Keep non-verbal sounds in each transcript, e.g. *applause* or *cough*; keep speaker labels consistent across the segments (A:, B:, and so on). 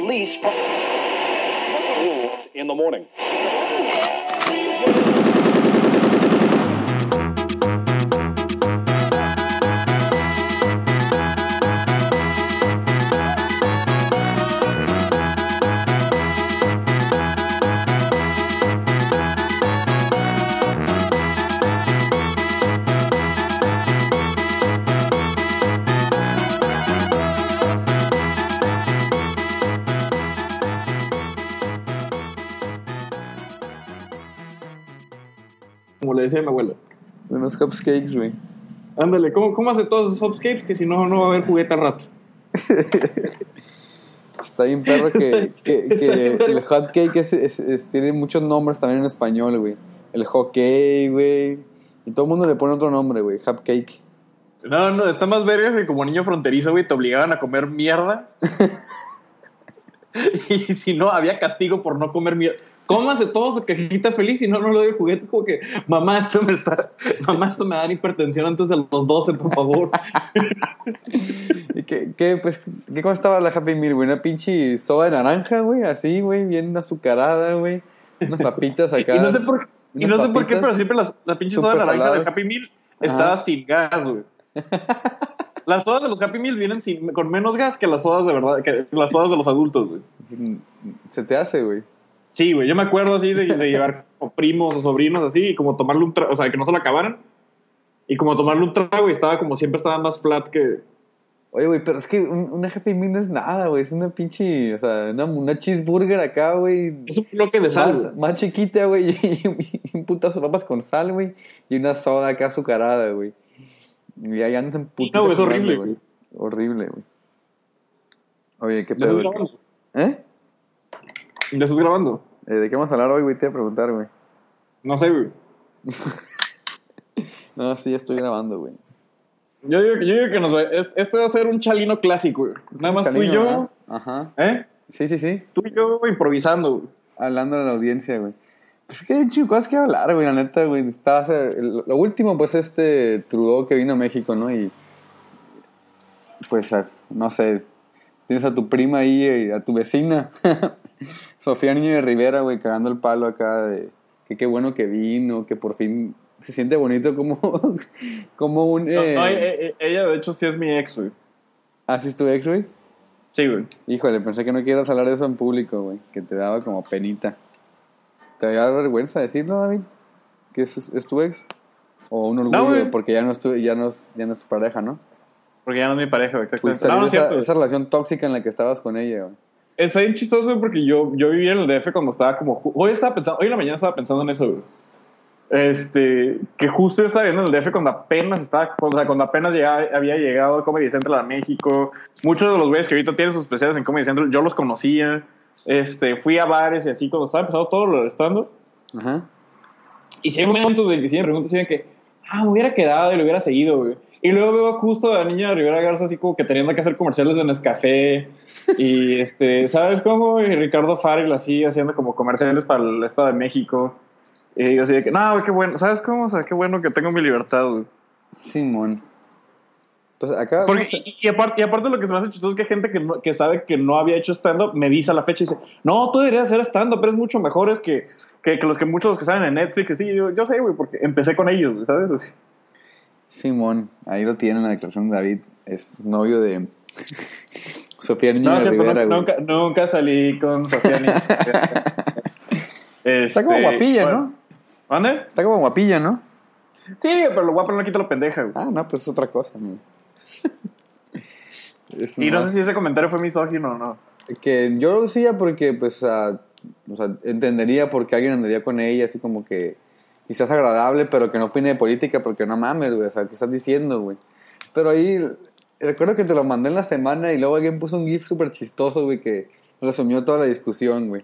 A: released from in the morning.
B: Decía mi abuela.
C: Unos cupcakes, güey.
B: Ándale, ¿cómo, ¿cómo hace todos esos hopscapes? Que si no, no va a haber juguete al rato. *laughs*
C: Está bien perro que, el hot cake es, es- es- tiene muchos nombres también en español, güey. El hockey, güey. Y todo el mundo le pone otro nombre, güey. Hot cake.
B: No, no, está más verga que como niño fronterizo, güey, te obligaban a comer mierda. *laughs* *laughs* y si no, había castigo por no comer mierda. Cómanse todo su cajita feliz y no, no le doy juguetes. Como que, mamá, esto me está, mamá, esto me da hipertensión antes de los 12, por favor. *laughs*
C: ¿Y qué, qué, pues, qué constaba la Happy Meal, güey? Una pinche soda de naranja, güey. Así, güey. Bien azucarada, güey. Unas papitas acá. *laughs*
B: y no sé por, y no sé por qué, pero siempre las- la pinche soda
C: súper
B: naranja
C: saladas.
B: de Happy Meal estaba
C: Ajá.
B: sin gas, güey. *laughs* Las sodas de los Happy Meals vienen sin, con menos gas que las sodas de verdad, que las sodas de los adultos, güey.
C: Se te hace, güey.
B: Sí, güey, yo me acuerdo así de, de llevar *laughs* como primos o sobrinos así y como tomarle un trago, o sea, que no se lo acabaran. Y como tomarle un trago y estaba como siempre estaba más flat que...
C: Oye, güey, pero es que un- una Happy Meal no es nada, güey. Es una pinche, o sea, una, una cheeseburger acá, güey.
B: Es un bloque de sal.
C: Más, más chiquita, güey. *laughs* Y, y un putazo de papas con sal, güey. Y una soda acá azucarada, güey. Y ahí andan
B: Sí, no, es horrible, güey.
C: Horrible, güey. Oye, ¿qué
B: ¿Ya estás
C: pedo? ¿Eh?
B: ¿Ya estás grabando?
C: Eh, ¿De qué vamos a hablar hoy, güey? Te iba a preguntar, güey.
B: No sé, güey. *laughs*
C: No, sí, ya estoy grabando, güey.
B: Yo digo, yo digo que nos va, es- esto va a ser un chalino clásico, güey. Nada más tú y
C: Chalino,
B: yo.
C: Ajá.
B: ¿eh?
C: Sí, sí, sí.
B: Tú y yo improvisando, güey.
C: Hablando a la audiencia, güey. Pues que hay un chingo de cosas que hablar, güey, la neta, güey. El- lo último, pues, este Trudeau que vino a México, ¿no? Y, pues, a- no sé, tienes a tu prima ahí, eh, a tu vecina, *laughs* Sofía Niño de Rivera, güey, cagando el palo acá de que qué bueno que vino, que por fin se siente bonito como, *laughs* como un... Eh,
B: no, eh, eh, ella de hecho sí es mi ex, güey.
C: ¿Ah, sí es tu ex, güey?
B: Sí, güey.
C: Híjole, pensé que no quieras hablar de eso en público, güey. Que te daba como penita. ¿Te da vergüenza decirlo, David? ¿Que es, es tu ex? ¿O un orgullo? porque ya no, es tu, ya, no es, ya no es tu pareja, ¿no?
B: Porque ya no es mi pareja, güey.
C: Esa, esa relación tóxica en la que estabas con ella, güey.
B: Está bien chistoso porque yo, yo vivía en el DF cuando estaba como... Hoy estaba pensando... Hoy en la mañana estaba pensando en eso, güey. Este... Que justo yo estaba viendo en el DF cuando apenas estaba... O sea, cuando apenas llegaba- había llegado Comedy Central a México. Muchos de los güeyes que ahorita tienen sus especiales en Comedy Central, yo los conocía. Este... Fui a bares y así cuando estaba empezando todo lo del stand
C: Ajá.
B: Y si hay momentos de que sí me preguntan así de que... Ah, me hubiera quedado y lo hubiera seguido, güey. Y luego veo justo a la niña Rivera Garza así como que teniendo que hacer comerciales de Nescafé. Y este, ¿sabes cómo? Y Ricardo Farrell así haciendo como comerciales para el Estado de México. Y yo así de que, no, qué bueno. ¿Sabes cómo? O sea, qué bueno que tengo mi libertad, güey.
C: Simón. Pues acá...
B: Porque,
C: no sé-
B: y, y aparte, y aparte lo que se me hace chistoso es que gente que, no- que sabe que no había hecho stand-up me dice a la fecha y dice, no, tú deberías hacer stand-up, eres mucho mejores que, que, que los que muchos los que saben en Netflix. Y sí, yo, yo sé, güey, porque empecé con ellos, ¿sabes? Así.
C: Simón. Ahí lo tienen la declaración de David. Es novio de... *laughs* Sofía Niño
B: No,
C: Rivera,
B: no-
C: güey.
B: nunca, nunca salí con Sofía Niño. *laughs*
C: Está como
B: Este,
C: guapilla,
B: bueno.
C: ¿no?
B: ¿Mande?
C: Está como guapilla, ¿no?
B: Sí, pero lo guapo no quita lo pendeja, güey.
C: Ah, no, pues es otra cosa, güey. *laughs*
B: Y no sé si ese comentario fue misógino o no.
C: Que yo lo decía porque, pues, ah, o sea, entendería por qué alguien andaría con ella, así como que quizás agradable, pero que no opine de política, porque no mames, güey, o sea, ¿qué estás diciendo, güey? Pero ahí, recuerdo que te lo mandé en la semana y luego alguien puso un GIF súper chistoso, güey, que resumió toda la discusión, güey.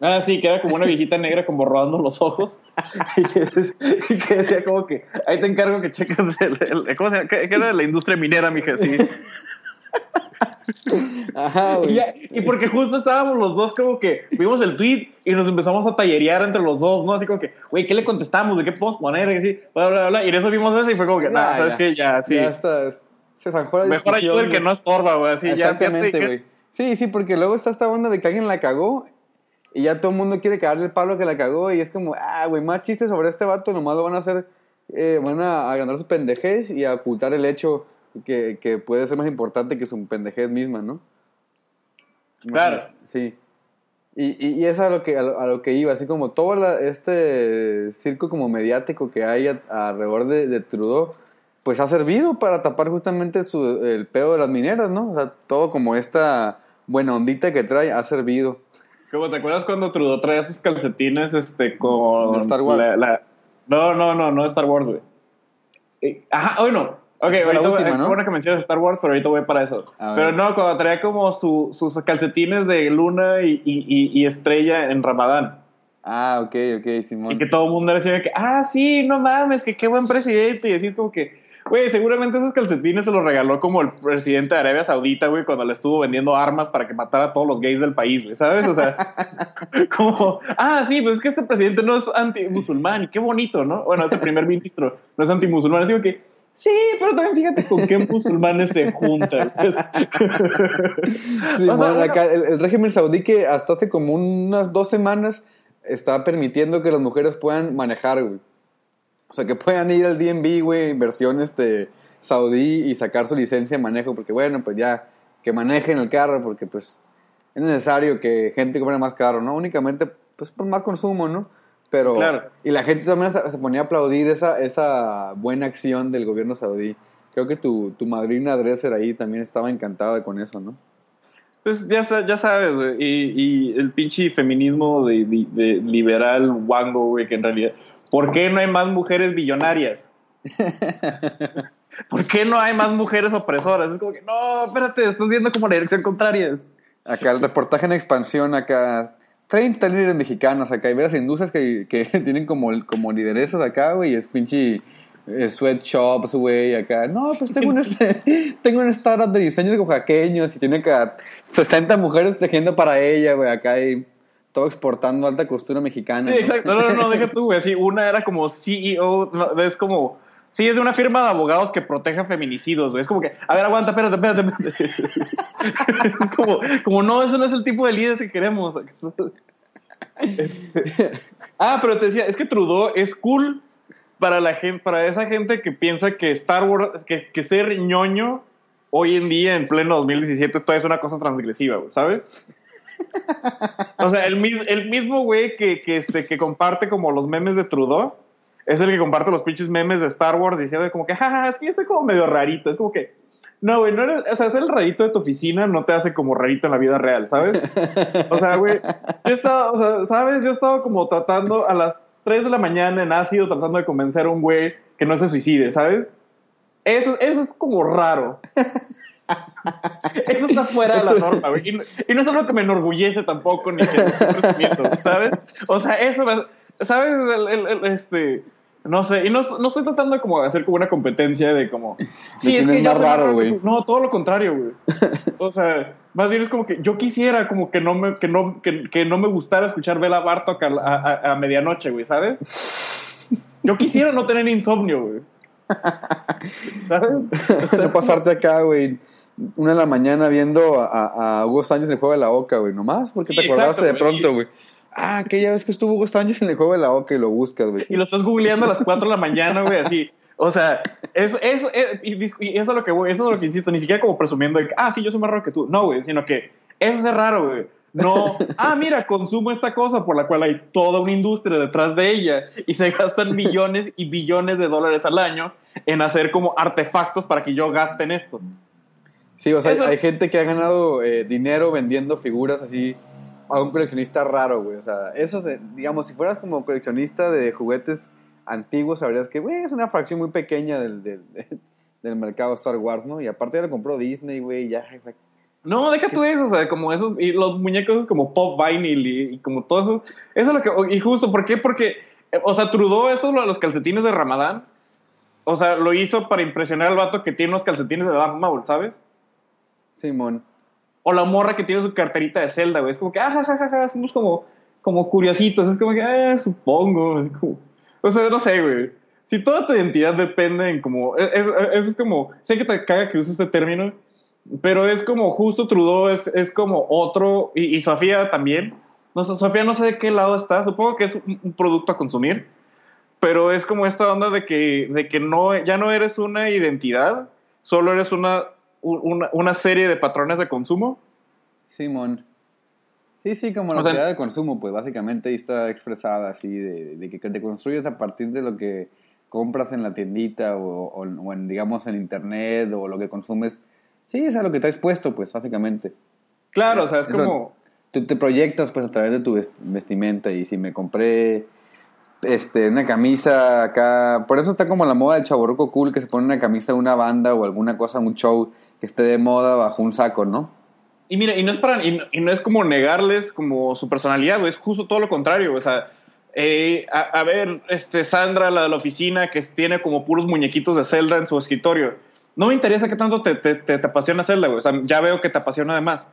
B: Ah, sí, que era como una viejita negra como rodando los ojos. *laughs* y, que, y decía como que, ahí te encargo que cheques el, el- ¿cómo se llama? ¿Qué, qué era la industria minera, mija? Sí.
C: Ajá,
B: Y,
C: güey.
B: ya- y porque justo estábamos los dos como que vimos el tweet y nos empezamos a tallerear entre los dos, ¿no? Así como que, güey, ¿qué le contestamos? ¿De qué podemos poner? Y así, bla, bla, bla. Y en eso vimos eso y fue como que, nada, ¿sabes
C: ya.
B: qué? Ya, sí.
C: Ya está, se zanjó la
B: Mejor ayuda el que no estorba, güey. Así, ya
C: Exactamente, güey. Sí, sí, porque luego está esta onda de que alguien la cagó y ya todo el mundo quiere cagarle el palo que la cagó y es como, ah, güey, más chistes sobre este vato, nomás lo van a hacer, eh, van a, ganar sus pendejez y a ocultar el hecho que, que puede ser más importante que su pendejez misma, ¿no?
B: Claro.
C: Sí. Y, y, y es a lo, que, a, lo, a lo que iba, así como todo la- este circo como mediático que hay a- alrededor de, de Trudeau, pues ha servido para tapar justamente su, el pedo de las mineras, ¿no? O sea, todo como esta buena ondita que trae ha servido.
B: Como te acuerdas cuando Trudeau traía sus calcetines este con
C: Star Wars.
B: la- la- No, no, no, no Star Wars, güey. Eh, Ajá, bueno. Ok,
C: Esa fue la
B: ahorita
C: última,
B: voy-
C: ¿no?
B: bueno que mencionas Star Wars, pero ahorita voy para eso. Pero no, cuando traía como su- sus calcetines de luna y, y- y- estrella en Ramadán.
C: Ah, ok, ok, Simón.
B: Y que todo el mundo decía que, ah, sí, no mames, que qué buen presidente. Y así es como que, güey, seguramente esos calcetines se los regaló como el presidente de Arabia Saudita, güey, cuando le estuvo vendiendo armas para que matara a todos los gays del país, güey, ¿sabes? O sea, *laughs* como, ah, sí, pues es que este presidente no es anti-musulmán y qué bonito, ¿no? Bueno, ese primer ministro no es anti-musulmán, así como que, sí, pero también fíjate con qué *laughs* musulmanes se juntan.
C: Sí, bueno, acá el, el régimen saudí que hasta hace como unas dos semanas está permitiendo que las mujeres puedan manejar, güey. O sea, que puedan ir al DMV, güey, versión este, saudí y sacar su licencia de manejo, porque bueno, pues ya, que manejen el carro, porque pues es necesario que gente compre más carro, ¿no? Únicamente, pues por más consumo, ¿no? Pero,
B: Claro.
C: y la gente también se, ponía a aplaudir esa, esa buena acción del gobierno saudí. Creo que tu, tu madrina Dresser ahí también estaba encantada con eso, ¿no?
B: Pues ya, ya sabes, güey. Y, y el pinche feminismo de, de- de liberal wango, güey, que en realidad. ¿Por qué no hay más mujeres billonarias? *laughs* ¿Por qué no hay más mujeres opresoras? Es como que, no, espérate, estás yendo como la dirección contraria.
C: Acá el reportaje en expansión, acá 30 líderes mexicanas acá, y veras industrias que, que *laughs* tienen como, como lideresas acá, güey, y es pinche eh, sweatshops, güey, acá. No, pues tengo un, este, *laughs* tengo un startup de diseños oaxaqueños y tiene acá 60 mujeres tejiendo para ella, güey, acá y todo exportando alta costura mexicana.
B: Sí,
C: ¿no?
B: exacto. No, no, no, deja tú, güey. Así, una era como CEO, es como. Sí, es de una firma de abogados que protege feminicidios, güey. Es como que, a ver, aguanta, espérate, espérate, espérate. *laughs* es como, como, no, ese no es el tipo de líderes que queremos. Ah, pero te decía, es que Trudeau es cool para la gente, para esa gente que piensa que Star Wars, que, que ser ñoño hoy en día, en pleno 2017, todavía es una cosa transgresiva, güey, ¿sabes? O sea, el, el mismo güey que, que, este, que comparte como los memes de Trudeau es el que comparte los pinches memes de Star Wars diciendo como que, jaja, es que yo soy como medio rarito. Es como que, no, güey, no eres, o sea, ser el rarito de tu oficina no te hace como rarito en la vida real, ¿sabes? O sea, güey, yo estaba, o sea, ¿sabes? Yo estaba como tratando a las 3 de la mañana en ácido tratando de convencer a un güey que no se suicide, ¿sabes? Eso, eso es como raro. Eso está fuera de la norma, güey. Y, no- es algo que me enorgullece tampoco, ni que presumiendo, ¿sabes? O sea, eso, me- ¿sabes? El- el- el- este, no sé, y no, no estoy tratando de como hacer como una competencia de como... Sí, es que
C: es más raro, güey.
B: No, todo lo contrario, güey. *laughs* O sea, más bien es como que yo quisiera como que no me, que no, que, que no me gustara escuchar Bela Bartok a, a, medianoche, güey, ¿sabes? *laughs* Yo quisiera no tener insomnio, güey. ¿Sabes? O sea,
C: no pasarte acá, güey, una de la mañana viendo a, a- Hugo Sánchez en el juego de la Oca, güey, nomás, porque
B: Sí,
C: te acordaste
B: exacto,
C: de pronto, güey. Ah, aquella vez que estuvo Hugo Sánchez en el juego de la Oca y lo buscas, güey.
B: y lo estás googleando a las 4 de la mañana, güey, así. O sea, eso, eso, eh, y, eso es lo que voy, eso es lo que insisto, ni siquiera como presumiendo de que, ah, sí, yo soy más raro que tú. No, güey, sino que eso es raro, güey. No, ah, mira, consumo esta cosa por la cual hay toda una industria detrás de ella y se gastan millones y billones de dólares al año en hacer como artefactos para que yo gaste en esto.
C: Sí, o sea,
B: Eso-
C: hay gente que ha ganado eh, dinero vendiendo figuras así a un coleccionista raro, güey. O sea, eso, se- digamos, si fueras como coleccionista de juguetes antiguos, sabrías que, güey, es una fracción muy pequeña del, del, *laughs* del mercado Star Wars, ¿no? Y aparte ya lo compró Disney, güey, ya.
B: No, deja tú eso, o sea, como esos, y los muñecos esos como pop vinyl y, y como todo eso. Eso es lo que, y justo, ¿por qué? Porque, eh, o sea, Trudeau, eso lo de los calcetines de Ramadán, o sea, lo hizo para impresionar al vato que tiene unos calcetines de Darth Maul, ¿sabes?
C: Simón.
B: O la morra que tiene su carterita de Zelda, güey. Es como que, ah, ja, ja, ja, somos como, como curiositos. Es como que, ah, supongo. como- o sea, no sé, güey. Si toda tu identidad depende en como, es, es- es como, sé que te caga que uses este término, Pero es como justo Trudeau es, es como otro, y, Sofía también. No Sofía no sé de qué lado está, supongo que es un, un producto a consumir, pero es como esta onda de que, de que no, ya no eres una identidad, solo eres una, una, una serie de patrones de consumo.
C: Simón. Sí, sí, como la
B: O sea-
C: sociedad de consumo, pues básicamente ahí está expresada así, de, de que te construyes a partir de lo que compras en la tiendita o, o- o en, digamos, en internet o lo que consumes. Sí, es a lo que te has puesto, pues, básicamente.
B: Claro, o sea, es
C: Eso-
B: como...
C: Tú te proyectas, pues, a través de tu vest- vestimenta y si me compré este, una camisa acá... Por eso está como la moda del chaborruco cool que se pone una camisa de una banda o alguna cosa, un show que esté de moda bajo un saco, ¿no?
B: Y mira, y no es para, y no, es como negarles como su personalidad, güey, es justo todo lo contrario, o sea, eh, a, a ver, este, Sandra, la de la oficina, que tiene como puros muñequitos de Zelda en su escritorio, no me interesa qué tanto te, te, te, te apasiona Zelda, güey, o sea, ya veo que te apasiona además,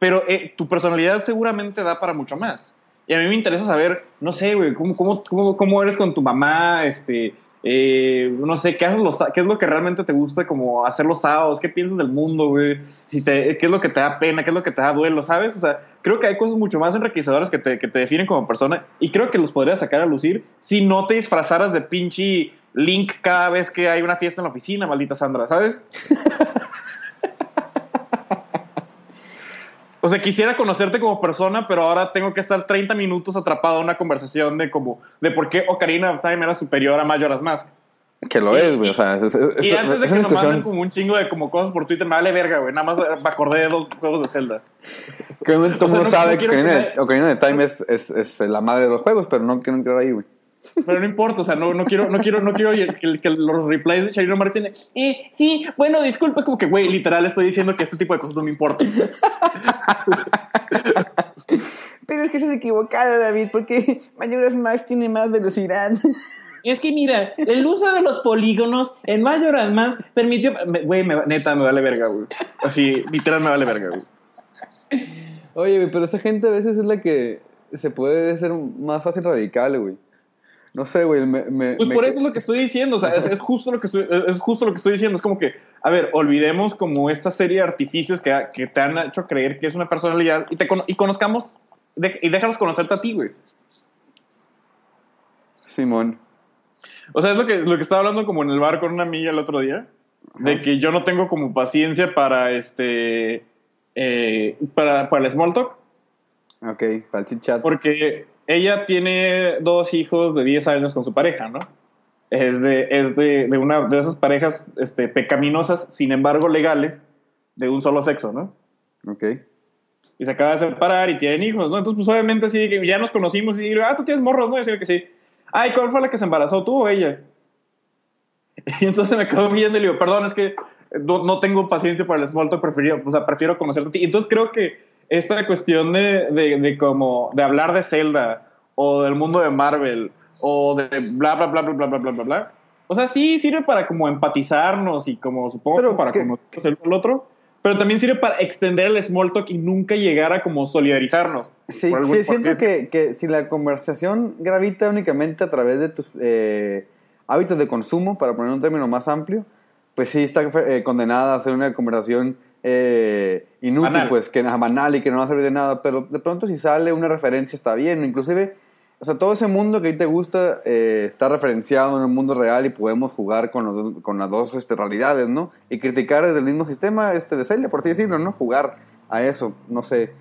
B: pero eh, tu personalidad seguramente da para mucho más. Y a mí me interesa saber, no sé, güey, cómo, cómo, cómo, cómo eres con tu mamá, este, eh, no sé, ¿qué, haces los, ¿qué es lo que realmente te gusta como hacer los sábados? ¿Qué piensas del mundo, güey? Si te, ¿Qué es lo que te da pena? ¿Qué es lo que te da duelo? ¿Sabes? O sea, creo que hay cosas mucho más enriquecedoras que te, que te definen como persona y creo que los podrías sacar a lucir si no te disfrazaras de pinche Link cada vez que hay una fiesta en la oficina, maldita Sandra, ¿sabes? *laughs* O sea, quisiera conocerte como persona, pero ahora tengo que estar 30 minutos atrapado en una conversación de como de por qué Ocarina of Time era superior a Majora's Mask.
C: Que lo es, güey. O sea, es, es-
B: Y
C: es-
B: antes de que nos manden como un chingo de como cosas por Twitter, me vale verga, güey. Nada más me acordé de dos juegos de Zelda.
C: Que todo el mundo sabe que Ocarina, de, Time es, es, es la madre de los juegos, pero no quiero entrar ahí, güey.
B: Pero no importa, o sea, no, no quiero, no quiero, no quiero que, que los replies de Charino Martin, eh, sí, bueno, disculpa, es como que, güey, literal estoy diciendo que este tipo de cosas no me importan. *laughs*
A: Pero es que se equivocado, David, porque Majora's Max tiene más velocidad.
B: Es que mira, el uso de los polígonos en Majora's Mask permitió, güey, me- neta, me vale verga, güey. Así, literal me vale verga, güey.
C: Oye, güey, pero esa gente a veces es la que se puede ser más fácil radical, güey. No sé, güey. Me, me-
B: Pues
C: me
B: por eso es lo que estoy diciendo, o sea, es, es justo lo que estoy, es justo lo que estoy diciendo, es como que, a ver, olvidemos como esta serie de artificios que, que te han hecho creer que es una personalidad y, te, y conozcamos, de- y déjanos conocerte a ti, güey.
C: Simón.
B: O sea, es lo que, lo que estaba hablando como en el bar con una amiga el otro día, de que yo no tengo como paciencia para este, eh, para, para el small talk,
C: Ok, para el chit chat.
B: porque ella tiene dos hijos de 10 años con su pareja, ¿no? Es de, es de, de una de esas parejas este, pecaminosas, sin embargo legales, de un solo sexo, ¿no?
C: Ok.
B: Y se acaba de separar y tienen hijos, ¿no? Entonces, pues obviamente sí, que ya nos conocimos y digo, ah, tú tienes morros, ¿no? Y yo que sí. Ay, ¿cuál fue la que se embarazó, tú o ella? *laughs* Y entonces me acabo viendo y le digo, perdón, es que no, no tengo paciencia para el small talk, prefiero, o sea, prefiero conocerte a ti. Y entonces creo que esta cuestión de, de, de como, de hablar de Zelda o del mundo de Marvel o de bla, bla, bla, bla, bla, bla, bla, bla, bla. O sea, sí sirve para como empatizarnos y como, supongo,
C: Pero
B: para
C: que-
B: conocernos el al otro. Pero también sirve para extender el small talk y nunca llegar a como solidarizarnos.
C: Sí, sí, siento que, que si la conversación gravita únicamente a través de tus eh, hábitos de consumo, para poner un término más amplio, pues sí está eh, condenada a ser una conversación eh, inútil,
B: Banal.
C: pues que banal y que no va a servir de nada, pero de pronto si sale una referencia está bien, inclusive, o sea, todo ese mundo que a ti te gusta eh, está referenciado en el mundo real y podemos jugar con, los con las dos este, realidades, ¿no? Y criticar desde el mismo sistema este, de Celia, por así decirlo, ¿no? Jugar a eso, no sé.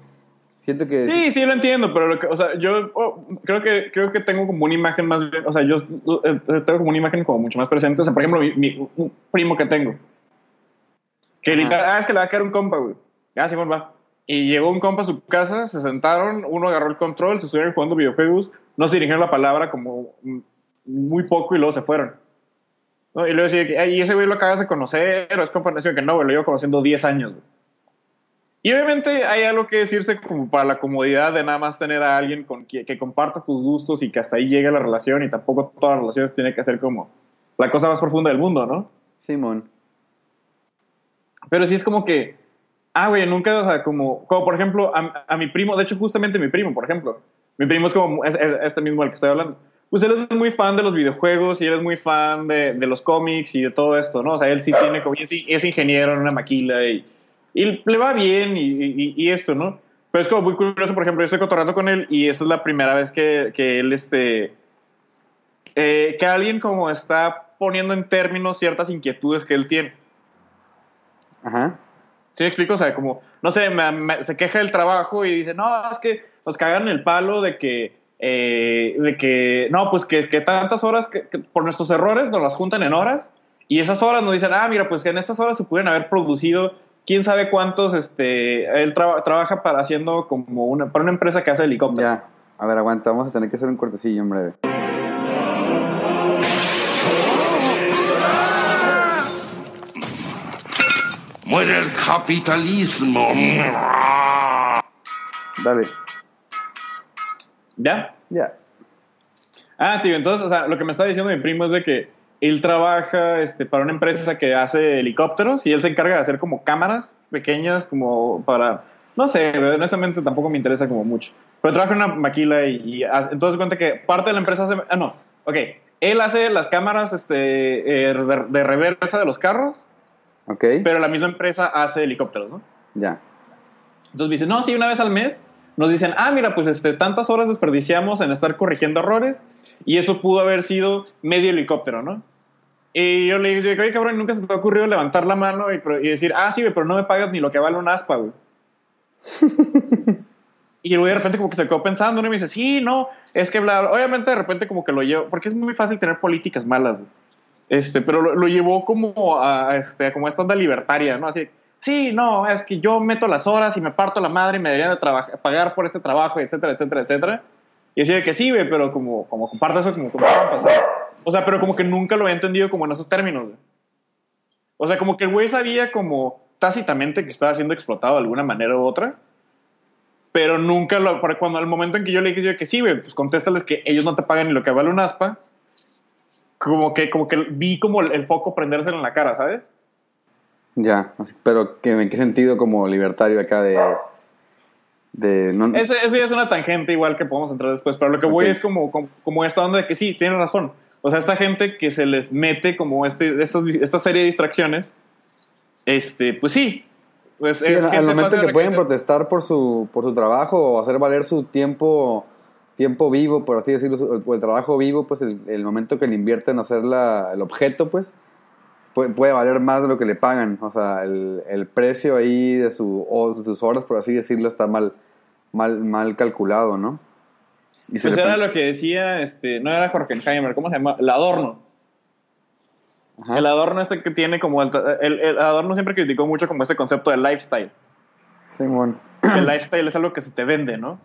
C: Siento que...
B: Sí, sí, lo entiendo, pero lo que, o sea, yo oh, creo que creo que tengo como una imagen más bien, o sea, yo eh, tengo como una imagen como mucho más presente, o sea, por ejemplo, mi, mi- un primo que tengo, que literal, ah, es que le va a caer un compa, güey. Ah, Simón va. Y llegó un compa a su casa, se sentaron, uno agarró el control, se estuvieron jugando videojuegos, no se dirigieron la palabra como muy poco y luego se fueron. ¿No? Y luego decía que, "Ay, ¿y ese güey lo acabas de conocer? O es compa, que no, güey, lo llevo conociendo 10 años, güey. Y obviamente hay algo que decirse como para la comodidad de nada más tener a alguien con que, que comparta tus gustos y que hasta ahí llegue la relación y tampoco todas las relaciones tienen que ser como la cosa más profunda del mundo, ¿no?
C: Simón.
B: Pero sí es como que, ah, güey, nunca, o sea, como, como por ejemplo, a, a mi primo, de hecho, justamente mi primo, por ejemplo, mi primo es como, es, es- este mismo al que estoy hablando. Pues él es muy fan de los videojuegos y él es muy fan de, de los cómics y de todo esto, ¿no? O sea, él sí tiene, como, es, ingeniero en una maquila y, Y le va bien y, y- y esto, ¿no? Pero es como muy curioso, por ejemplo, yo estoy cotorreando con él y esta es la primera vez que, que él, este, eh, que alguien como está poniendo en términos ciertas inquietudes que él tiene.
C: Ajá.
B: ¿Sí me explico? O sea, como, no sé, me- me- se queja del trabajo y dice, no, es que nos cagan el palo de que, eh, de que, no, pues que, que tantas horas, que, que por nuestros errores nos las juntan en horas y esas horas nos dicen, ah, mira, pues que en estas horas se pudieran haber producido quién sabe cuántos, este, él traba- trabaja para haciendo como una, para una empresa que hace helicópteros.
C: Ya. A ver, aguanta, vamos a tener que hacer un cortecillo en breve.
D: Muere el capitalismo.
C: Dale.
B: ¿Ya?
C: Ya.
B: Ah, tío, entonces, o sea, lo que me está diciendo mi primo es de que él trabaja este, para una empresa que hace helicópteros y él se encarga de hacer como cámaras pequeñas como para, no sé, honestamente tampoco me interesa como mucho. Pero trabaja en una maquila y, y hace- entonces cuenta que parte de la empresa hace, ah, no, ok, él hace las cámaras este, eh, de, de reversa de los carros,
C: Ok.
B: pero la misma empresa hace helicópteros, ¿no?
C: Ya.
B: Entonces me dicen, no, sí, una vez al mes nos dicen, ah, mira, pues este, tantas horas desperdiciamos en estar corrigiendo errores y eso pudo haber sido medio helicóptero, ¿no? Y yo le digo, oye, cabrón, nunca se te ha ocurrido levantar la mano y, y decir, ah, sí, güey, pero no me pagas ni lo que vale un aspa, güey. *laughs* y luego de repente como que se quedó pensando, ¿no? y me dice, sí, no, es que bla, bla". obviamente de repente como que lo llevo, porque es muy fácil tener políticas malas, güey. Este, pero lo, llevó como a, este, como esta onda libertaria, ¿no? Así, sí, no, es que yo meto las horas y me parto la madre y me deberían de pagar por este trabajo, etcétera, etcétera, etcétera. Y yo decía que sí, pero como, como comparte eso como, como. O sea, pero como que nunca lo había entendido como en esos términos. O sea, como que el güey sabía como tácitamente que estaba siendo explotado de alguna manera u otra, pero nunca lo, cuando al momento en que yo le dije que sí, güey, pues contéstales que ellos no te pagan ni lo que vale un aspa, como que, como que vi como el, el foco prenderse en la cara, ¿sabes?
C: Ya. Pero que, ¿en qué sentido como libertario acá de... de no,
B: Ese, eso ya es una tangente igual que podemos entrar después, pero lo que voy
C: Ok.
B: es como, como, como esta onda de que sí, tiene razón. O sea, esta gente que se les mete como este, estos- esta serie de distracciones, este, pues sí. Pues
C: Sí,
B: es
C: al- momento que
B: de
C: pueden protestar por su, por su trabajo o hacer valer su tiempo tiempo vivo, por así decirlo, o el trabajo vivo, pues el, el momento que le invierten en hacer la, el objeto, pues puede, puede valer más de lo que le pagan. O sea, el, el precio ahí de, su, o de sus horas, por así decirlo, está mal, mal, mal calculado, ¿no? Y
B: Pues era lo que decía, este, no era Horkheimer, ¿cómo se llama? El adorno.
C: Ajá.
B: El adorno este que tiene como el, el, el adorno siempre criticó mucho como este concepto de lifestyle.
C: Simón.
B: El lifestyle es algo que se te vende, ¿no?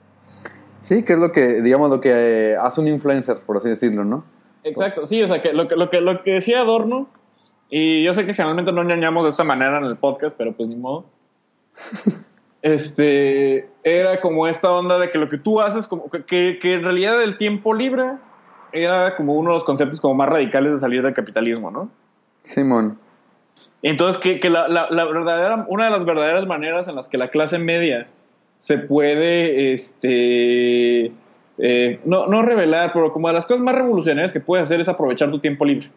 C: Sí, que es lo que, digamos, lo que eh, hace un influencer, por así decirlo, ¿no?
B: Exacto, sí, o sea, que lo, que lo que lo que decía Adorno, y yo sé que generalmente no ñañamos de esta manera en el podcast, pero pues ni modo. *laughs* Este, era como esta onda de que lo que tú haces, como que, que, que en realidad el tiempo libre era como uno de los conceptos como más radicales de salir del capitalismo, ¿no?
C: Simón.
B: Entonces, que, que la, la- la verdadera, una de las verdaderas maneras en las que la clase media se puede, este, eh, no, no revelar, pero como de las cosas más revolucionarias que puedes hacer es aprovechar tu tiempo libre.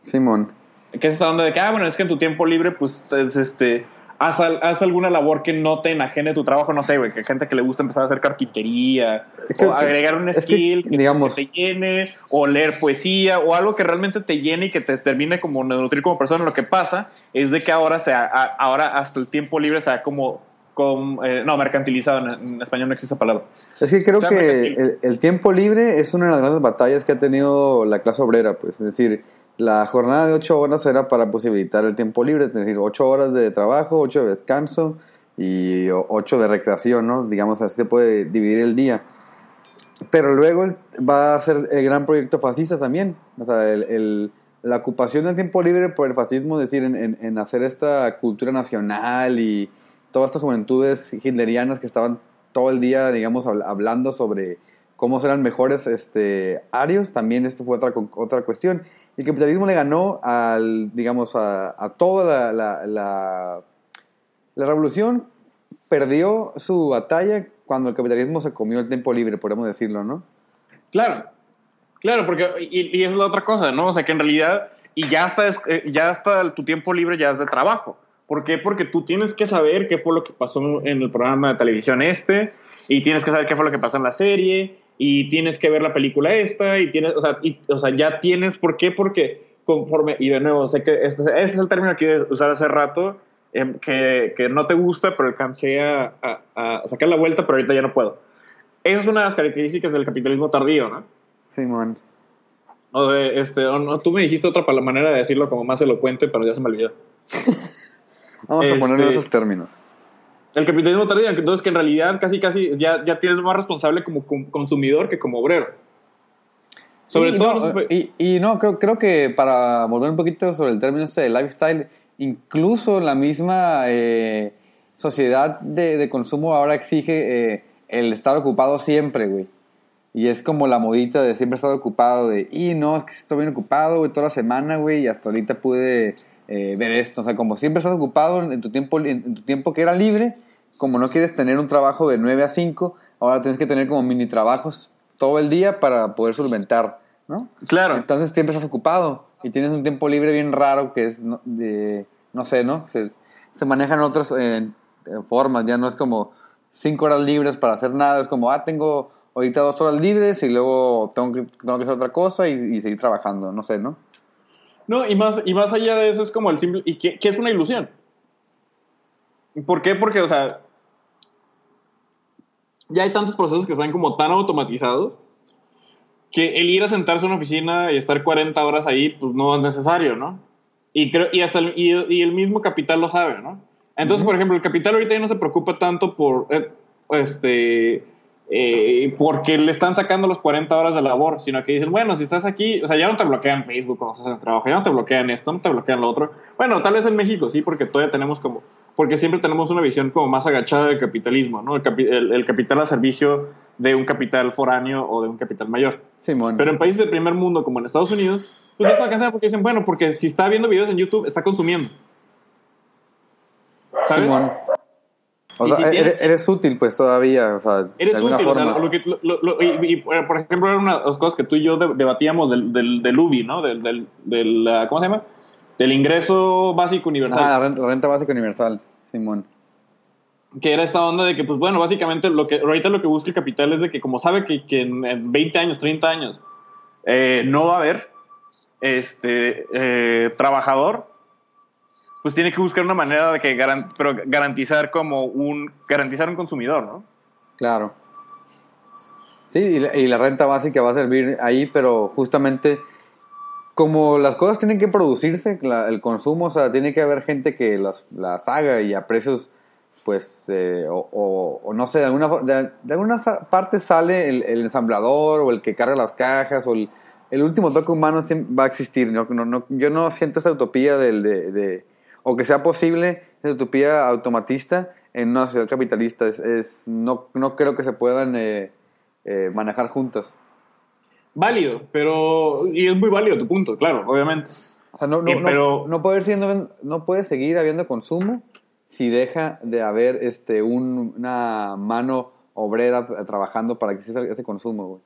C: Simón.
B: Que es esta onda de que, ah, bueno, es que en tu tiempo libre, pues, es, este, haz, haz alguna labor que no te enajene tu trabajo, no sé, güey, que hay gente que le gusta empezar a hacer carpintería,
C: Es que-
B: o agregar un
C: que,
B: skill que,
C: digamos-
B: que te llene, o leer poesía, o algo que realmente te llene y que te termine como nutrir como persona. Lo que pasa es de que ahora, se ha- a- ahora hasta el tiempo libre se ha como, eh, no, mercantilizado, en, en español no existe esa palabra.
C: Es que creo
B: O sea,
C: que el, el tiempo libre es una de las grandes batallas que ha tenido la clase obrera, pues. Es decir, la jornada de ocho horas era para posibilitar el tiempo libre, es decir, ocho horas de trabajo, ocho de descanso y ocho de recreación, ¿no? Digamos, así se puede dividir el día. Pero luego va a ser el gran proyecto fascista también. O sea, el- el- la ocupación del tiempo libre por el fascismo, es decir, en, en- en hacer esta cultura nacional y todas estas juventudes hitlerianas que estaban todo el día, digamos, habl- hablando sobre cómo serán mejores este, arios, también esto fue otra, otra cuestión. El capitalismo le ganó al, digamos, a, toda la, la, revolución, perdió su batalla cuando el capitalismo se comió el tiempo libre, podemos decirlo, ¿no?
B: Claro, claro, porque, y, y es la otra cosa, ¿no? O sea, que en realidad, y ya está, ya está tu tiempo libre, ya es de trabajo. ¿Por qué? Porque tú tienes que saber qué fue lo que pasó en el programa de televisión este, y tienes que saber qué fue lo que pasó en la serie, y tienes que ver la película esta, y tienes, o sea, y- o sea ya tienes, ¿por qué? Porque conforme, y de nuevo, sé que este, ese es el término que iba a usar hace rato, em, que, que no te gusta, pero alcancé a, a- a sacar la vuelta, pero ahorita ya no puedo. Esa es una de las características del capitalismo tardío, ¿no?
C: Simón.
B: O de, este, o no, tú me dijiste otra manera de decirlo como más elocuente, pero ya se me olvidó. *laughs*
C: Vamos a ponerlo en
B: Este-
C: esos términos.
B: El capitalismo tardío, entonces que en realidad casi casi ya, ya tienes más responsable como com- consumidor que como obrero. Sobre
C: Sí,
B: todo...
C: no, y, y no, creo, creo que para volver un poquito sobre el término este de lifestyle, incluso la misma eh, sociedad de, de consumo ahora exige eh, el estar ocupado siempre, güey. Y es como la modita de siempre estar ocupado, de, y no, es que estoy bien ocupado, güey, toda la semana, güey, y hasta ahorita pude eh, ver esto. O sea, como siempre estás ocupado en, tu tiempo, en, tu tiempo que era libre, como no quieres tener un trabajo de 9 a 5, ahora tienes que tener como mini trabajos todo el día para poder solventar, ¿no?
B: Claro.
C: Entonces siempre estás ocupado y tienes un tiempo libre bien raro que es, no, de, no sé, ¿no? Se, se manejan otras eh, formas, ya no es como cinco horas libres para hacer nada, es como, ah, tengo ahorita dos horas libres y luego tengo que, tengo que hacer otra cosa y, y seguir trabajando, no sé, ¿no?
B: No, y más, y más allá de eso es como el simple... ¿Y qué, qué es una ilusión? ¿Por qué? Porque, o sea, ya hay tantos procesos que están como tan automatizados que el ir a sentarse en una oficina y estar 40 horas ahí, pues no es necesario, ¿no? Y, creo, y, hasta el, y, y el mismo capital lo sabe, ¿no? Entonces, por ejemplo, el capital ahorita ya no se preocupa tanto por, eh, este, eh, porque le están sacando las 40 horas de labor, sino que dicen, bueno, si estás aquí, o sea, ya no te bloquean Facebook cuando estás en el trabajo, ya no te bloquean esto, no te bloquean lo otro. Bueno, tal vez en México sí, porque todavía tenemos como, porque siempre tenemos una visión como más agachada del capitalismo, ¿no? El, capi- el- el capital a servicio de un capital foráneo o de un capital mayor.
C: Simón.
B: Pero en países del primer mundo, como en Estados Unidos, pues no cansado porque dicen, bueno, porque si está viendo videos en YouTube, está consumiendo. ¿Sabes?
C: Simón. O sea,
B: si
C: eres,
B: tienes-
C: eres útil, pues todavía, o sea,
B: Eres
C: de alguna
B: útil, o sea,
C: forma.
B: lo que, lo- lo- y, y, eh, por ejemplo, era una de las cosas que tú y yo de- debatíamos del, del, del UBI, ¿no? Del, del, del, ¿cómo se llama? Del ingreso básico universal.
C: Ah, la renta, la renta básica universal, Simón.
B: que era esta onda de que, pues bueno, básicamente lo que ahorita lo que busca el capital es de que como sabe que, que en, en 20 años, 30 años, eh, no va a haber este eh, trabajador, pues tiene que buscar una manera de que garan- pero garantizar como un garantizar un consumidor, ¿no?
C: Claro. Sí, y la, y la renta básica va a servir ahí, pero justamente como las cosas tienen que producirse, la- el consumo, o sea, tiene que haber gente que las, las haga y a precios, pues, eh, o, no sé, de alguna, de, de alguna parte sale el, ensamblador o el que carga las cajas o el, último toque humano va a existir. no- yo no siento esa utopía del, de, de- o que sea posible esa utopía automatista en una sociedad capitalista. Es, es- no, no creo que se puedan eh, eh, manejar juntas.
B: Válido, pero y es muy válido tu punto, claro, obviamente.
C: O sea, no, no,
B: Eh, pero-
C: no, no puede, siendo, no puede seguir habiendo consumo si deja de haber este, un- una mano obrera tra- trabajando para que exista ese consumo, güey.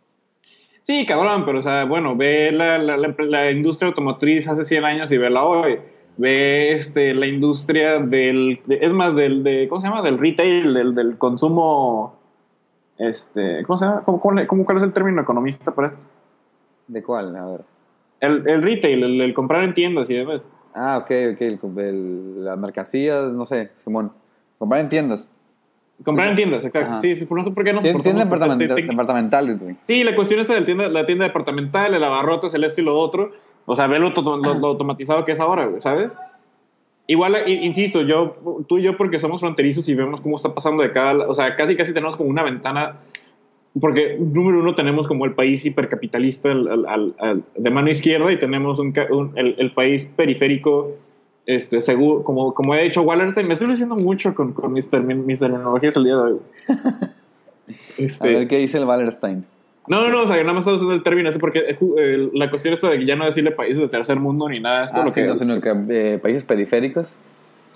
B: Sí, cabrón, pero o sea, bueno, ve la, la, la, la industria automotriz hace 100 años y vela hoy. Ve este, la industria del, de- es más, del, de, ¿cómo se llama? Del retail, del, del consumo, este, ¿cómo se llama? ¿Cómo, cómo, cómo- cuál es el término economista para esto?
C: ¿De cuál? A ver.
B: El, el retail, el, el comprar en tiendas y demás.
C: Ah, ok, ok. El, las mercancías, no sé, Simón. Comprar en tiendas.
B: Comprar en tiendas, exacto.
C: Ajá.
B: Sí, por no sé por qué nos
C: Tien-
B: esforzamos
C: Tiendas
B: por ser
C: departament-
B: técnicos.
C: departamentales, güey.
B: Sí, la cuestión está del tienda, la tienda departamental, el abarrotes, el esto y lo otro. O sea, ver lo, lo- lo automatizado que es ahora, güey, ¿sabes? Igual, i- insisto, yo, tú y yo, porque somos fronterizos y vemos cómo está pasando de cada... O sea, casi casi tenemos como una ventana... Porque, número uno, tenemos como el país hipercapitalista al- al- al- de mano izquierda y tenemos un, un- el, el país periférico, este, seguro, como, como he dicho Wallerstein. Me estoy diciendo mucho con, con mis, termin- mis terminologías el día de hoy. *laughs*
C: A
B: Este,
C: ver qué dice el Wallerstein.
B: No, no, no, o sea, nada más estaba usando el término ese porque eh, eh, la cuestión está de que ya no decirle países de tercer mundo ni nada de esto.
C: Ah,
B: lo
C: sí,
B: que
C: no, sino que eh, países periféricos.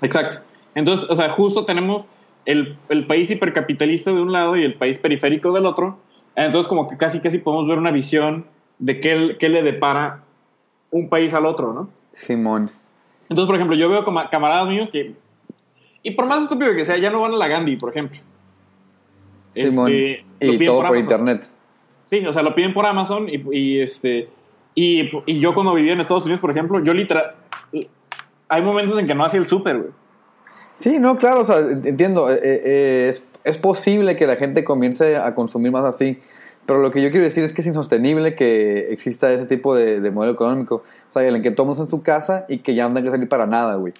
B: Exacto. Entonces, o sea, justo tenemos el, el país hipercapitalista de un lado y el país periférico del otro. Entonces, como que casi, casi podemos ver una visión de qué, qué le depara un país al otro, ¿no?
C: Simón.
B: Entonces, por ejemplo, yo veo como camaradas míos que Y por más estúpido que sea, ya no van a la Gandhi, por ejemplo.
C: Simón.
B: Este,
C: y todo por
B: Amazon.
C: internet.
B: Sí, o sea, lo piden por Amazon y, este y, yo cuando vivía en Estados Unidos, por ejemplo, yo literal hay momentos en que no hacía el súper, güey.
C: Sí, no, claro, o sea, entiendo. eh, eh, es, es posible que la gente comience a consumir más así, pero lo que yo quiero decir es que es insostenible que exista ese tipo de, de modelo económico. O sea, en el que todos en su casa y que ya no tengan que salir para nada, güey.